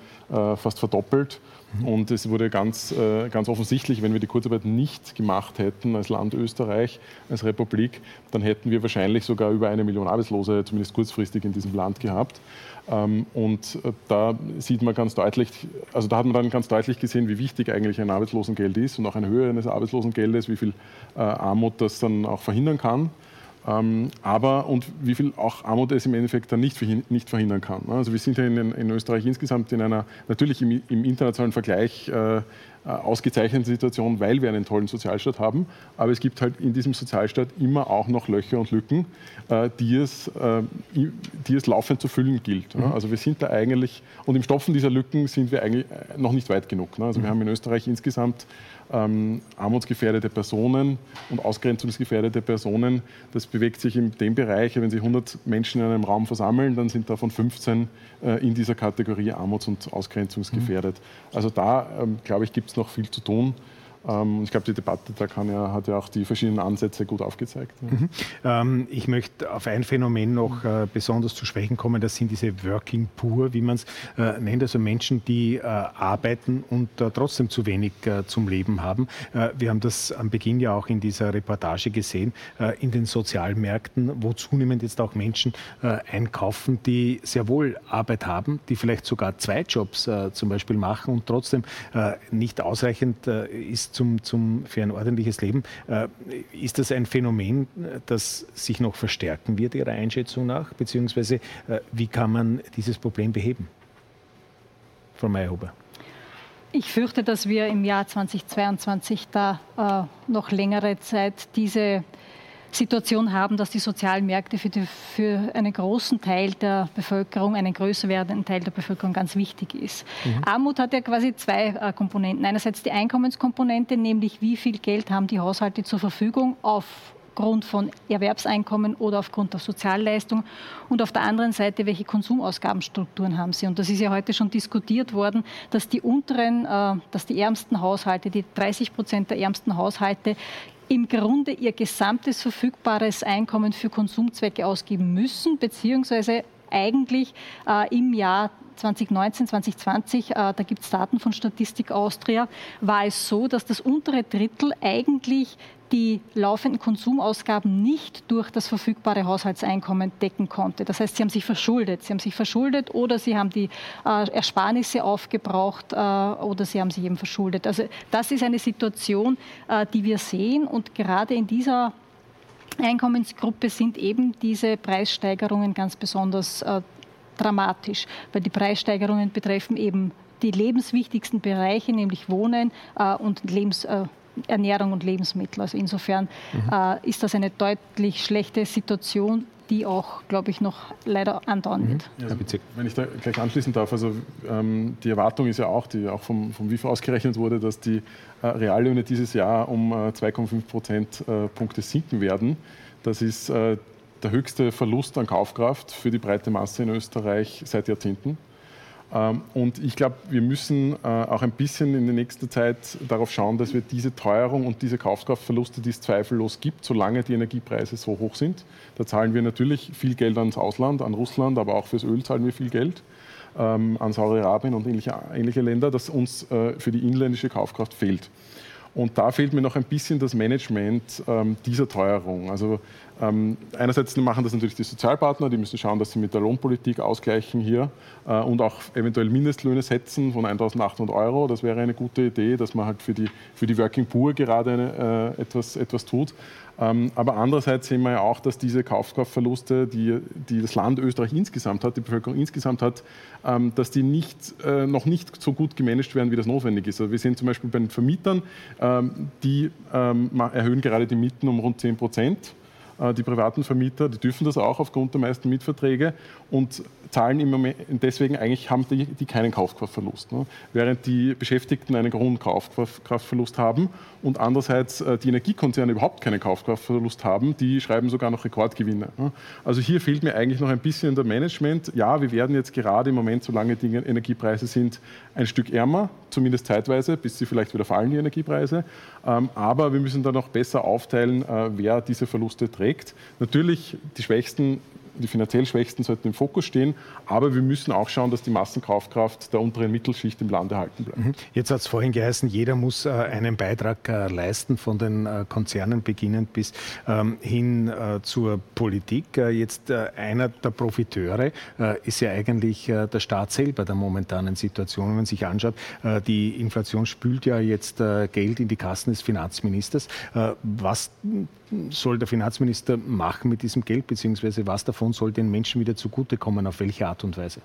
fast verdoppelt. Mhm. Und es wurde ganz, ganz offensichtlich, wenn wir die Kurzarbeit nicht gemacht hätten als Land Österreich, als Republik, dann hätten wir wahrscheinlich sogar über eine Million Arbeitslose, zumindest kurzfristig in diesem Land gehabt. Ähm, und äh, da sieht man ganz deutlich, also da hat man dann ganz deutlich gesehen, wie wichtig eigentlich ein Arbeitslosengeld ist und auch eine Höhe eines Arbeitslosengeldes, wie viel äh, Armut das dann auch verhindern kann. Ähm, aber und wie viel auch Armut es im Endeffekt dann nicht, nicht verhindern kann. Also wir sind ja in, in Österreich insgesamt in einer, natürlich im, im internationalen Vergleich äh, äh, ausgezeichnete Situation, weil wir einen tollen Sozialstaat haben. Aber es gibt halt in diesem Sozialstaat immer auch noch Löcher und Lücken, äh, die es, äh, die es laufend zu füllen gilt. Mhm. Also wir sind da eigentlich, und im Stopfen dieser Lücken sind wir eigentlich noch nicht weit genug. Ne? Also wir mhm. haben in Österreich insgesamt ähm, armutsgefährdete Personen und ausgrenzungsgefährdete Personen. Das bewegt sich in dem Bereich, wenn Sie 100 Menschen in einem Raum versammeln, dann sind davon 15 äh, in dieser Kategorie armuts- und ausgrenzungsgefährdet. Mhm. Also da, ähm, glaube ich, gibt es noch viel zu tun. Ähm, ich glaube, die Debatte da ja, hat ja auch die verschiedenen Ansätze gut aufgezeigt. Mhm. Ähm, ich möchte auf ein Phänomen noch äh, besonders zu sprechen kommen. Das sind diese Working Poor, wie man es äh, nennt, also Menschen, die äh, arbeiten und trotzdem zu wenig zum Leben haben. Wir haben das am Beginn ja auch in dieser Reportage gesehen, in den Sozialmärkten, wo zunehmend jetzt auch Menschen einkaufen, die sehr wohl Arbeit haben, die vielleicht sogar zwei Jobs zum Beispiel machen und trotzdem nicht ausreichend ist zum, zum, für ein ordentliches Leben. Äh, ist das ein Phänomen, das sich noch verstärken wird, Ihrer Einschätzung nach? Beziehungsweise äh, wie kann man dieses Problem beheben? Frau Mayhuber. Ich fürchte, dass wir im Jahr 2022 da äh, noch längere Zeit diese Situation haben, dass die sozialen Märkte für, die, für einen großen Teil der Bevölkerung, einen größer werdenden Teil der Bevölkerung ganz wichtig ist. Mhm. Armut hat ja quasi zwei äh, Komponenten. Einerseits die Einkommenskomponente, nämlich wie viel Geld haben die Haushalte zur Verfügung aufgrund von Erwerbseinkommen oder aufgrund der Sozialleistung und auf der anderen Seite, welche Konsumausgabenstrukturen haben sie. Und das ist ja heute schon diskutiert worden, dass die unteren, äh, dass die ärmsten Haushalte, die 30 Prozent der ärmsten Haushalte im Grunde ihr gesamtes verfügbares Einkommen für Konsumzwecke ausgeben müssen, beziehungsweise eigentlich äh, im Jahr 2019, 2020, äh, da gibt es Daten von Statistik Austria, war es so, dass das untere Drittel eigentlich die laufenden Konsumausgaben nicht durch das verfügbare Haushaltseinkommen decken konnte. Das heißt, sie haben sich verschuldet. Sie haben sich verschuldet oder sie haben die äh, Ersparnisse aufgebraucht äh, oder sie haben sich eben verschuldet. Also das ist eine Situation, äh, die wir sehen und gerade in dieser Einkommensgruppe sind eben diese Preissteigerungen ganz besonders äh, dramatisch, weil die Preissteigerungen betreffen eben die lebenswichtigsten Bereiche, nämlich Wohnen äh, und Lebens äh, Ernährung und Lebensmittel. Also insofern mhm. äh, ist das eine deutlich schlechte Situation, die auch, glaube ich, noch leider andauern wird. Mhm. Also, wenn ich da gleich anschließen darf, also ähm, die Erwartung ist ja auch, die auch vom, vom WIF ausgerechnet wurde, dass die äh, Reallöhne dieses Jahr um äh, 2,5 Prozentpunkte äh, sinken werden. Das ist äh, der höchste Verlust an Kaufkraft für die breite Masse in Österreich seit Jahrzehnten. Ähm, und ich glaube, wir müssen äh, auch ein bisschen in der nächsten Zeit darauf schauen, dass wir diese Teuerung und diese Kaufkraftverluste, die es zweifellos gibt, solange die Energiepreise so hoch sind, da zahlen wir natürlich viel Geld ans Ausland, an Russland, aber auch fürs Öl zahlen wir viel Geld. ähm, an Saudi-Arabien und ähnliche, ähnliche Länder, das uns äh, für die inländische Kaufkraft fehlt. Und da fehlt mir noch ein bisschen das Management ähm, dieser Teuerung. Also ähm, einerseits machen das natürlich die Sozialpartner, die müssen schauen, dass sie mit der Lohnpolitik ausgleichen hier äh, und auch eventuell Mindestlöhne setzen von 1.800 Euro. Das wäre eine gute Idee, dass man halt für die, für die Working Poor gerade eine, äh, etwas, etwas tut. Ähm, aber andererseits sehen wir ja auch, dass diese Kaufkraftverluste, die, die das Land Österreich insgesamt hat, die Bevölkerung insgesamt hat, ähm, dass die nicht, äh, noch nicht so gut gemanagt werden, wie das notwendig ist. Also wir sehen zum Beispiel bei den Vermietern, ähm, die ähm, erhöhen gerade die Mieten um rund 10 Prozent. Äh, die privaten Vermieter, die dürfen das auch aufgrund der meisten Mietverträge. Und zahlen im Moment deswegen eigentlich haben die, die keinen Kaufkraftverlust. Ne? Während die Beschäftigten einen hohen Kaufkraftverlust haben und andererseits äh, die Energiekonzerne überhaupt keinen Kaufkraftverlust haben, die schreiben sogar noch Rekordgewinne. Ne? Also hier fehlt mir eigentlich noch ein bisschen der Management. Ja, wir werden jetzt gerade im Moment, solange die Energiepreise sind, ein Stück ärmer, zumindest zeitweise, bis sie vielleicht wieder fallen, die Energiepreise. Ähm, aber wir müssen dann noch besser aufteilen, äh, wer diese Verluste trägt. Natürlich, die Schwächsten die finanziell Schwächsten sollten im Fokus stehen, aber wir müssen auch schauen, dass die Massenkaufkraft der unteren Mittelschicht im Land erhalten bleibt. Mhm. Jetzt hat es vorhin geheißen, jeder muss äh, einen Beitrag äh, leisten, von den äh, Konzernen beginnend bis ähm, hin zur Politik. Jetzt einer der Profiteure ist ja eigentlich der Staat selber der momentanen Situation. Wenn man sich anschaut, die Inflation spült ja jetzt Geld in die Kassen des Finanzministers. Was soll der Finanzminister machen mit diesem Geld, beziehungsweise was davon soll den Menschen wieder zugutekommen, auf welche Art und Weise?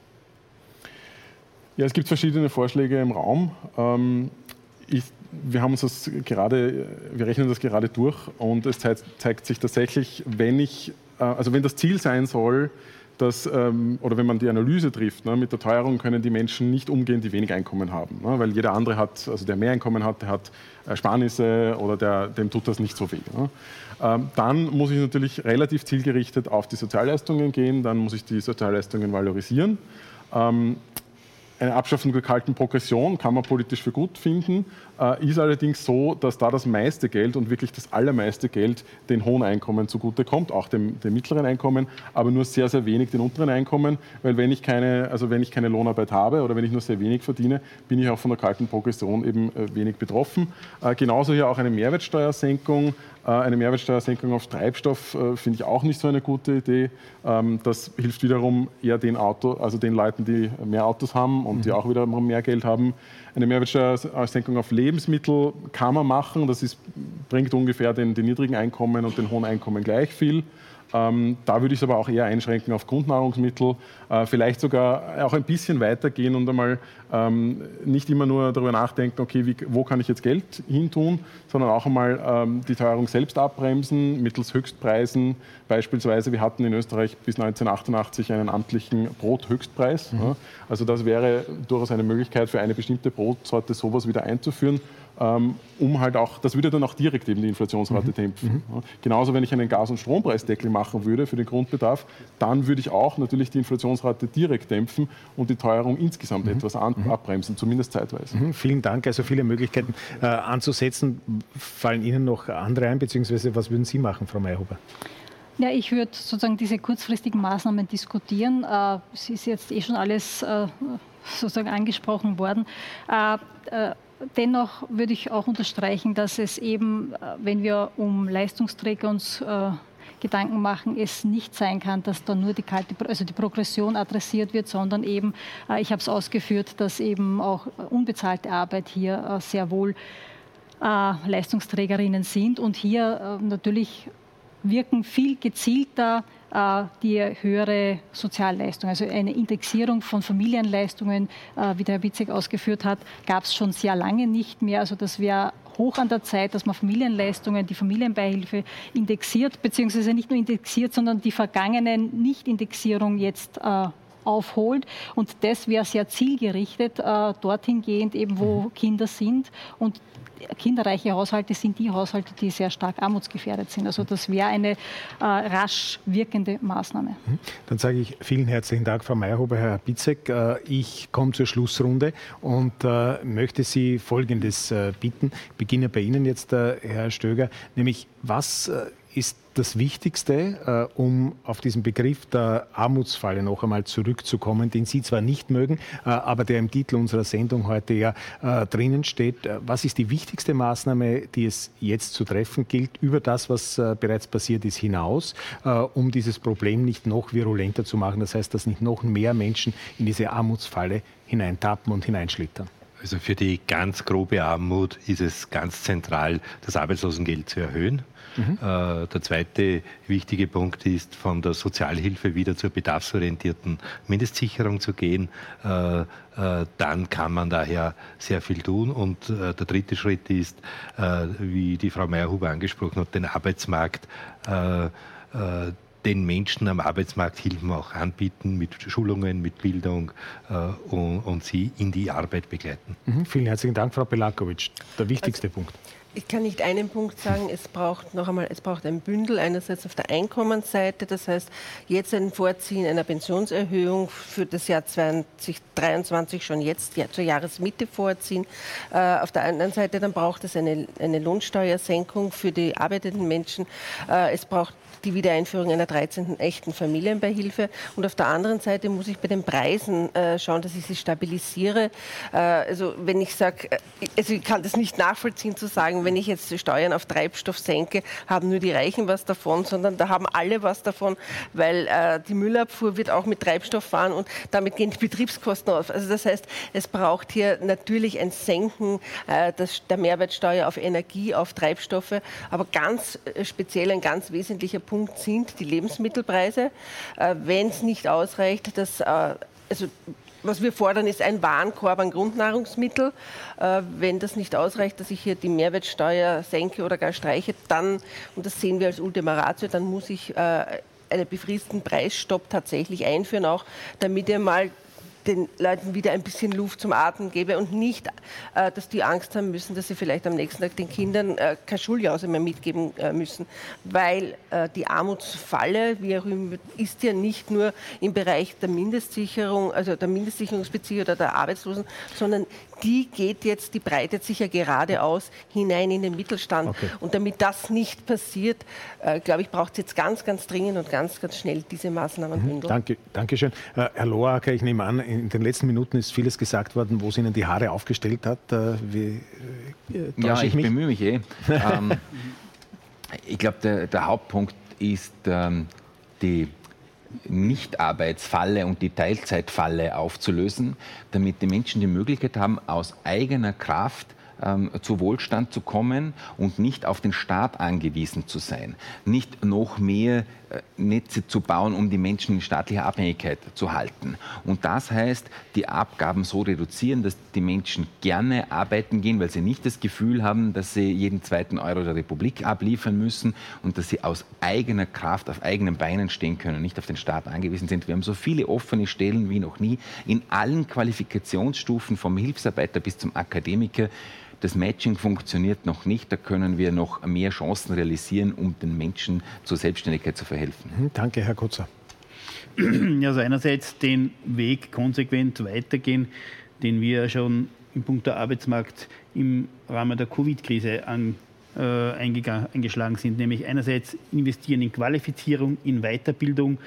Ja, es gibt verschiedene Vorschläge im Raum. Ähm, ich, wir haben uns das gerade, wir rechnen das gerade durch und es zeigt, zeigt sich tatsächlich, wenn ich, äh, also wenn das Ziel sein soll, dass, ähm, oder wenn man die Analyse trifft, ne, mit der Teuerung können die Menschen nicht umgehen, die wenig Einkommen haben. Ne, weil jeder andere hat, also der mehr Einkommen hat, der hat Ersparnisse oder der, dem tut das nicht so weh. Ne. Ähm, dann muss ich natürlich relativ zielgerichtet auf die Sozialleistungen gehen, dann muss ich die Sozialleistungen valorisieren. Ähm, eine Abschaffung der kalten Progression kann man politisch für gut finden, äh, ist allerdings so, dass da das meiste Geld und wirklich das allermeiste Geld den hohen Einkommen zugutekommt, auch dem, dem, mittleren Einkommen, aber nur sehr, sehr wenig den unteren Einkommen, weil wenn ich, keine, also wenn ich keine Lohnarbeit habe oder wenn ich nur sehr wenig verdiene, bin ich auch von der kalten Progression eben äh, wenig betroffen. Äh, genauso hier auch eine Mehrwertsteuersenkung eine Mehrwertsteuersenkung auf Treibstoff äh, finde ich auch nicht so eine gute Idee. Ähm, das hilft wiederum eher den, Auto, also den Leuten, die mehr Autos haben und die mhm. auch wiederum mehr Geld haben. Eine Mehrwertsteuersenkung auf Lebensmittel kann man machen. Das ist, bringt ungefähr den, den niedrigen Einkommen und den hohen Einkommen gleich viel. Ähm, da würde ich es aber auch eher einschränken auf Grundnahrungsmittel, äh, vielleicht sogar auch ein bisschen weitergehen und einmal ähm, nicht immer nur darüber nachdenken, okay, wie, wo kann ich jetzt Geld hintun, sondern auch einmal ähm, die Teuerung selbst abbremsen mittels Höchstpreisen. Beispielsweise, wir hatten in Österreich bis 1988 einen amtlichen Brothöchstpreis. Mhm. Ja. Also das wäre durchaus eine Möglichkeit für eine bestimmte Brotsorte sowas wieder einzuführen um halt auch, das würde dann auch direkt eben die Inflationsrate mhm. dämpfen. Mhm. genauso, wenn ich einen Gas- und Strompreisdeckel machen würde für den Grundbedarf, dann würde ich auch natürlich die Inflationsrate direkt dämpfen und die Teuerung insgesamt mhm. etwas an, mhm. abbremsen, zumindest zeitweise. Mhm. Vielen Dank. Also viele Möglichkeiten äh, anzusetzen. Fallen Ihnen noch andere ein, beziehungsweise was würden Sie machen, Frau Mayhuber? Ja, ich würde sozusagen diese kurzfristigen Maßnahmen diskutieren. Äh, es ist jetzt eh schon alles äh, sozusagen angesprochen worden. Äh, Dennoch würde ich auch unterstreichen, dass es eben, äh, wenn wir um Leistungsträger uns äh, Gedanken machen, es nicht sein kann, dass da nur die kalte, also die Progression adressiert wird, sondern eben, äh, ich habe es ausgeführt, dass eben auch unbezahlte Arbeit hier äh, sehr wohl äh, Leistungsträgerinnen sind. Und hier äh, natürlich wirken viel gezielter die höhere Sozialleistung. Also eine Indexierung von Familienleistungen, äh, wie der Herr Witzek ausgeführt hat, gab es schon sehr lange nicht mehr. Also das wäre hoch an der Zeit, dass man Familienleistungen, die Familienbeihilfe indexiert, beziehungsweise nicht nur indexiert, sondern die vergangenen Nicht-Indexierung jetzt äh, aufholt. Und das wäre sehr zielgerichtet äh, dorthin gehend, eben wo mhm. Kinder sind. Und kinderreiche Haushalte sind die Haushalte, die sehr stark armutsgefährdet sind. Also das wäre eine äh, rasch wirkende Maßnahme. Mhm. Dann sage ich vielen herzlichen Dank, Frau Meyerhuber, Herr Bitzek. Äh, ich komme zur Schlussrunde und äh, möchte Sie Folgendes äh, bitten. Ich beginne bei Ihnen jetzt, äh, Herr Stöger, nämlich was äh, ist das Wichtigste, äh, um auf diesen Begriff der Armutsfalle noch einmal zurückzukommen, den Sie zwar nicht mögen, äh, aber der im Titel unserer Sendung heute ja äh, drinnen steht. Äh, was ist die wichtigste Maßnahme, die es jetzt zu treffen gilt, über das, was äh, bereits passiert ist, hinaus, äh, um dieses Problem nicht noch virulenter zu machen? Das heißt, dass nicht noch mehr Menschen in diese Armutsfalle hineintappen und hineinschlittern. Also für die ganz grobe Armut ist es ganz zentral, das Arbeitslosengeld zu erhöhen. Mhm. Äh, der zweite wichtige Punkt ist, von der Sozialhilfe wieder zur bedarfsorientierten Mindestsicherung zu gehen. Äh, äh, dann kann man daher sehr viel tun. Und der dritte Schritt ist, wie die Frau Meyerhuber angesprochen hat, den Arbeitsmarkt den Menschen am Arbeitsmarkt Hilfen auch anbieten, mit Schulungen, mit Bildung äh, und, und, sie in die Arbeit begleiten. Mhm, vielen herzlichen Dank, Frau Belakovic. Der wichtigste also, Punkt. Ich kann nicht einen Punkt sagen, es braucht noch einmal, es braucht ein Bündel einerseits auf der Einkommensseite, das heißt jetzt ein Vorziehen einer Pensionserhöhung für das Jahr 2023 schon jetzt zur Jahresmitte vorziehen. Äh, auf der anderen Seite dann braucht es eine, eine Lohnsteuersenkung für die arbeitenden Menschen. Äh, es braucht die Wiedereinführung einer 13. echten Familienbeihilfe. Und auf der anderen Seite muss ich bei den Preisen äh, schauen, dass ich sie stabilisiere. Äh, also wenn ich sage, äh, also ich kann das nicht nachvollziehen zu sagen, wenn ich jetzt die Steuern auf Treibstoff senke, haben nur die Reichen was davon, sondern da haben alle was davon, weil äh, die Müllabfuhr wird auch mit Treibstoff fahren und damit gehen die Betriebskosten auf. Also das heißt, es braucht hier natürlich ein Senken äh, des, der Mehrwertsteuer auf Energie, auf Treibstoffe, aber ganz äh, speziell ein ganz wesentlicher Punkt sind die Lebensmittelpreise. Äh, Wenn es nicht ausreicht, dass äh, also was wir fordern, ist ein Warenkorb an Grundnahrungsmittel. Äh, wenn das nicht ausreicht, dass ich hier die Mehrwertsteuer senke oder gar streiche, dann, und das sehen wir als Ultima Ratio, dann muss ich äh, einen befristeten Preisstopp tatsächlich einführen, auch damit ihr mal den Leuten wieder ein bisschen Luft zum Atmen gebe und nicht, äh, dass die Angst haben müssen, dass sie vielleicht am nächsten Tag den Kindern äh, keine Schuljause mehr mitgeben äh, müssen. Weil äh, die Armutsfalle, wie auch immer, ist ja nicht nur im Bereich der Mindestsicherung, also der Mindestsicherungsbezieher oder der Arbeitslosen, sondern die geht jetzt, die breitet sich ja geradeaus hinein in den Mittelstand. Okay. Und damit das nicht passiert, äh, glaube ich, braucht es jetzt ganz, ganz dringend und ganz, ganz schnell diese Maßnahmen mhm, Danke, danke schön. Äh, Herr Loacker, ich nehme an, in den letzten Minuten ist vieles gesagt worden, wo es Ihnen die Haare aufgestellt hat. Äh, wie, äh, ja, ich, ich bemühe mich eh. ähm, ich glaube, der, der, Hauptpunkt ist ähm, die Nichtarbeitsfalle und die Teilzeitfalle aufzulösen, damit die Menschen die Möglichkeit haben, aus eigener Kraft ähm, zu Wohlstand zu kommen und nicht auf den Staat angewiesen zu sein. Nicht noch mehr Netze zu bauen, um die Menschen in staatlicher Abhängigkeit zu halten. Und das heißt, die Abgaben so reduzieren, dass die Menschen gerne arbeiten gehen, weil sie nicht das Gefühl haben, dass sie jeden zweiten Euro der Republik abliefern müssen und dass sie aus eigener Kraft auf eigenen Beinen stehen können, nicht auf den Staat angewiesen sind. Wir haben so viele offene Stellen wie noch nie in allen Qualifikationsstufen vom Hilfsarbeiter bis zum Akademiker. Das Matching funktioniert noch nicht. Da können wir noch mehr Chancen realisieren, um den Menschen zur Selbstständigkeit zu verhelfen. Mhm, danke, Herr Kutzer. Also einerseits den Weg konsequent weitergehen, den wir schon im Punkt der Arbeitsmarkt im Rahmen der Covid-Krise an, äh, eingeschlagen sind, nämlich einerseits investieren in Qualifizierung, in Weiterbildung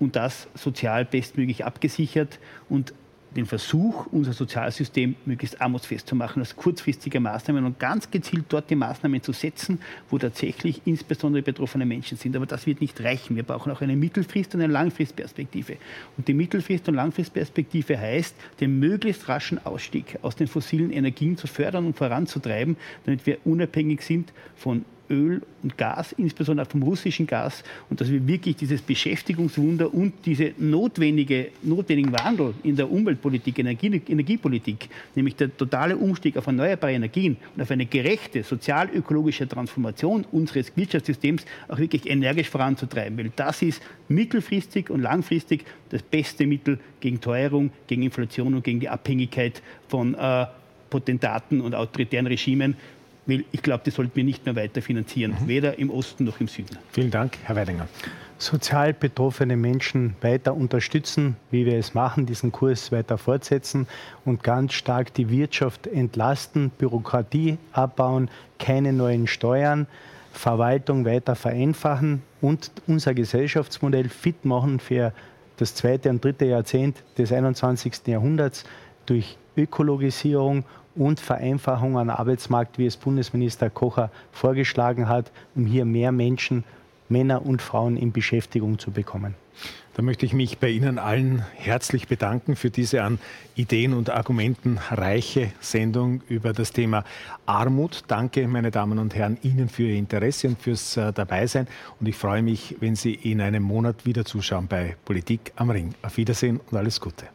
und das sozial bestmöglich abgesichert und den Versuch, unser Sozialsystem möglichst armutsfest zu machen, als kurzfristige Maßnahmen und ganz gezielt dort die Maßnahmen zu setzen, wo tatsächlich insbesondere betroffene Menschen sind. Aber das wird nicht reichen. Wir brauchen auch eine Mittelfrist- und eine Langfristperspektive. Und die Mittelfrist- und Langfristperspektive heißt, den möglichst raschen Ausstieg aus den fossilen Energien zu fördern und voranzutreiben, damit wir unabhängig sind von Öl und Gas, insbesondere vom russischen Gas, und dass wir wirklich dieses Beschäftigungswunder und diese notwendige, notwendigen Wandel in der Umweltpolitik, Energie, Energiepolitik, nämlich der totale Umstieg auf erneuerbare Energien und auf eine gerechte sozial-ökologische Transformation unseres Wirtschaftssystems auch wirklich energisch voranzutreiben. Weil das ist mittelfristig und langfristig das beste Mittel gegen Teuerung, gegen Inflation und gegen die Abhängigkeit von äh, Potentaten und autoritären Regimen, weil ich glaube, das sollten wir nicht mehr weiter finanzieren, mhm. weder im Osten noch im Süden. Vielen Dank, Herr Weidinger. Sozial betroffene Menschen weiter unterstützen, wie wir es machen, diesen Kurs weiter fortsetzen und ganz stark die Wirtschaft entlasten, Bürokratie abbauen, keine neuen Steuern, Verwaltung weiter vereinfachen, und unser Gesellschaftsmodell fit machen für das zweite und dritte Jahrzehnt des 21. Jahrhunderts durch Ökologisierung und Vereinfachung am Arbeitsmarkt, wie es Bundesminister Kocher vorgeschlagen hat, um hier mehr Menschen, Männer und Frauen in Beschäftigung zu bekommen. Da möchte ich mich bei Ihnen allen herzlich bedanken für diese an Ideen und Argumenten reiche Sendung über das Thema Armut. Danke, meine Damen und Herren, Ihnen für Ihr Interesse und fürs äh, Dabeisein. Und ich freue mich, wenn Sie in einem Monat wieder zuschauen bei Politik am Ring. Auf Wiedersehen und alles Gute.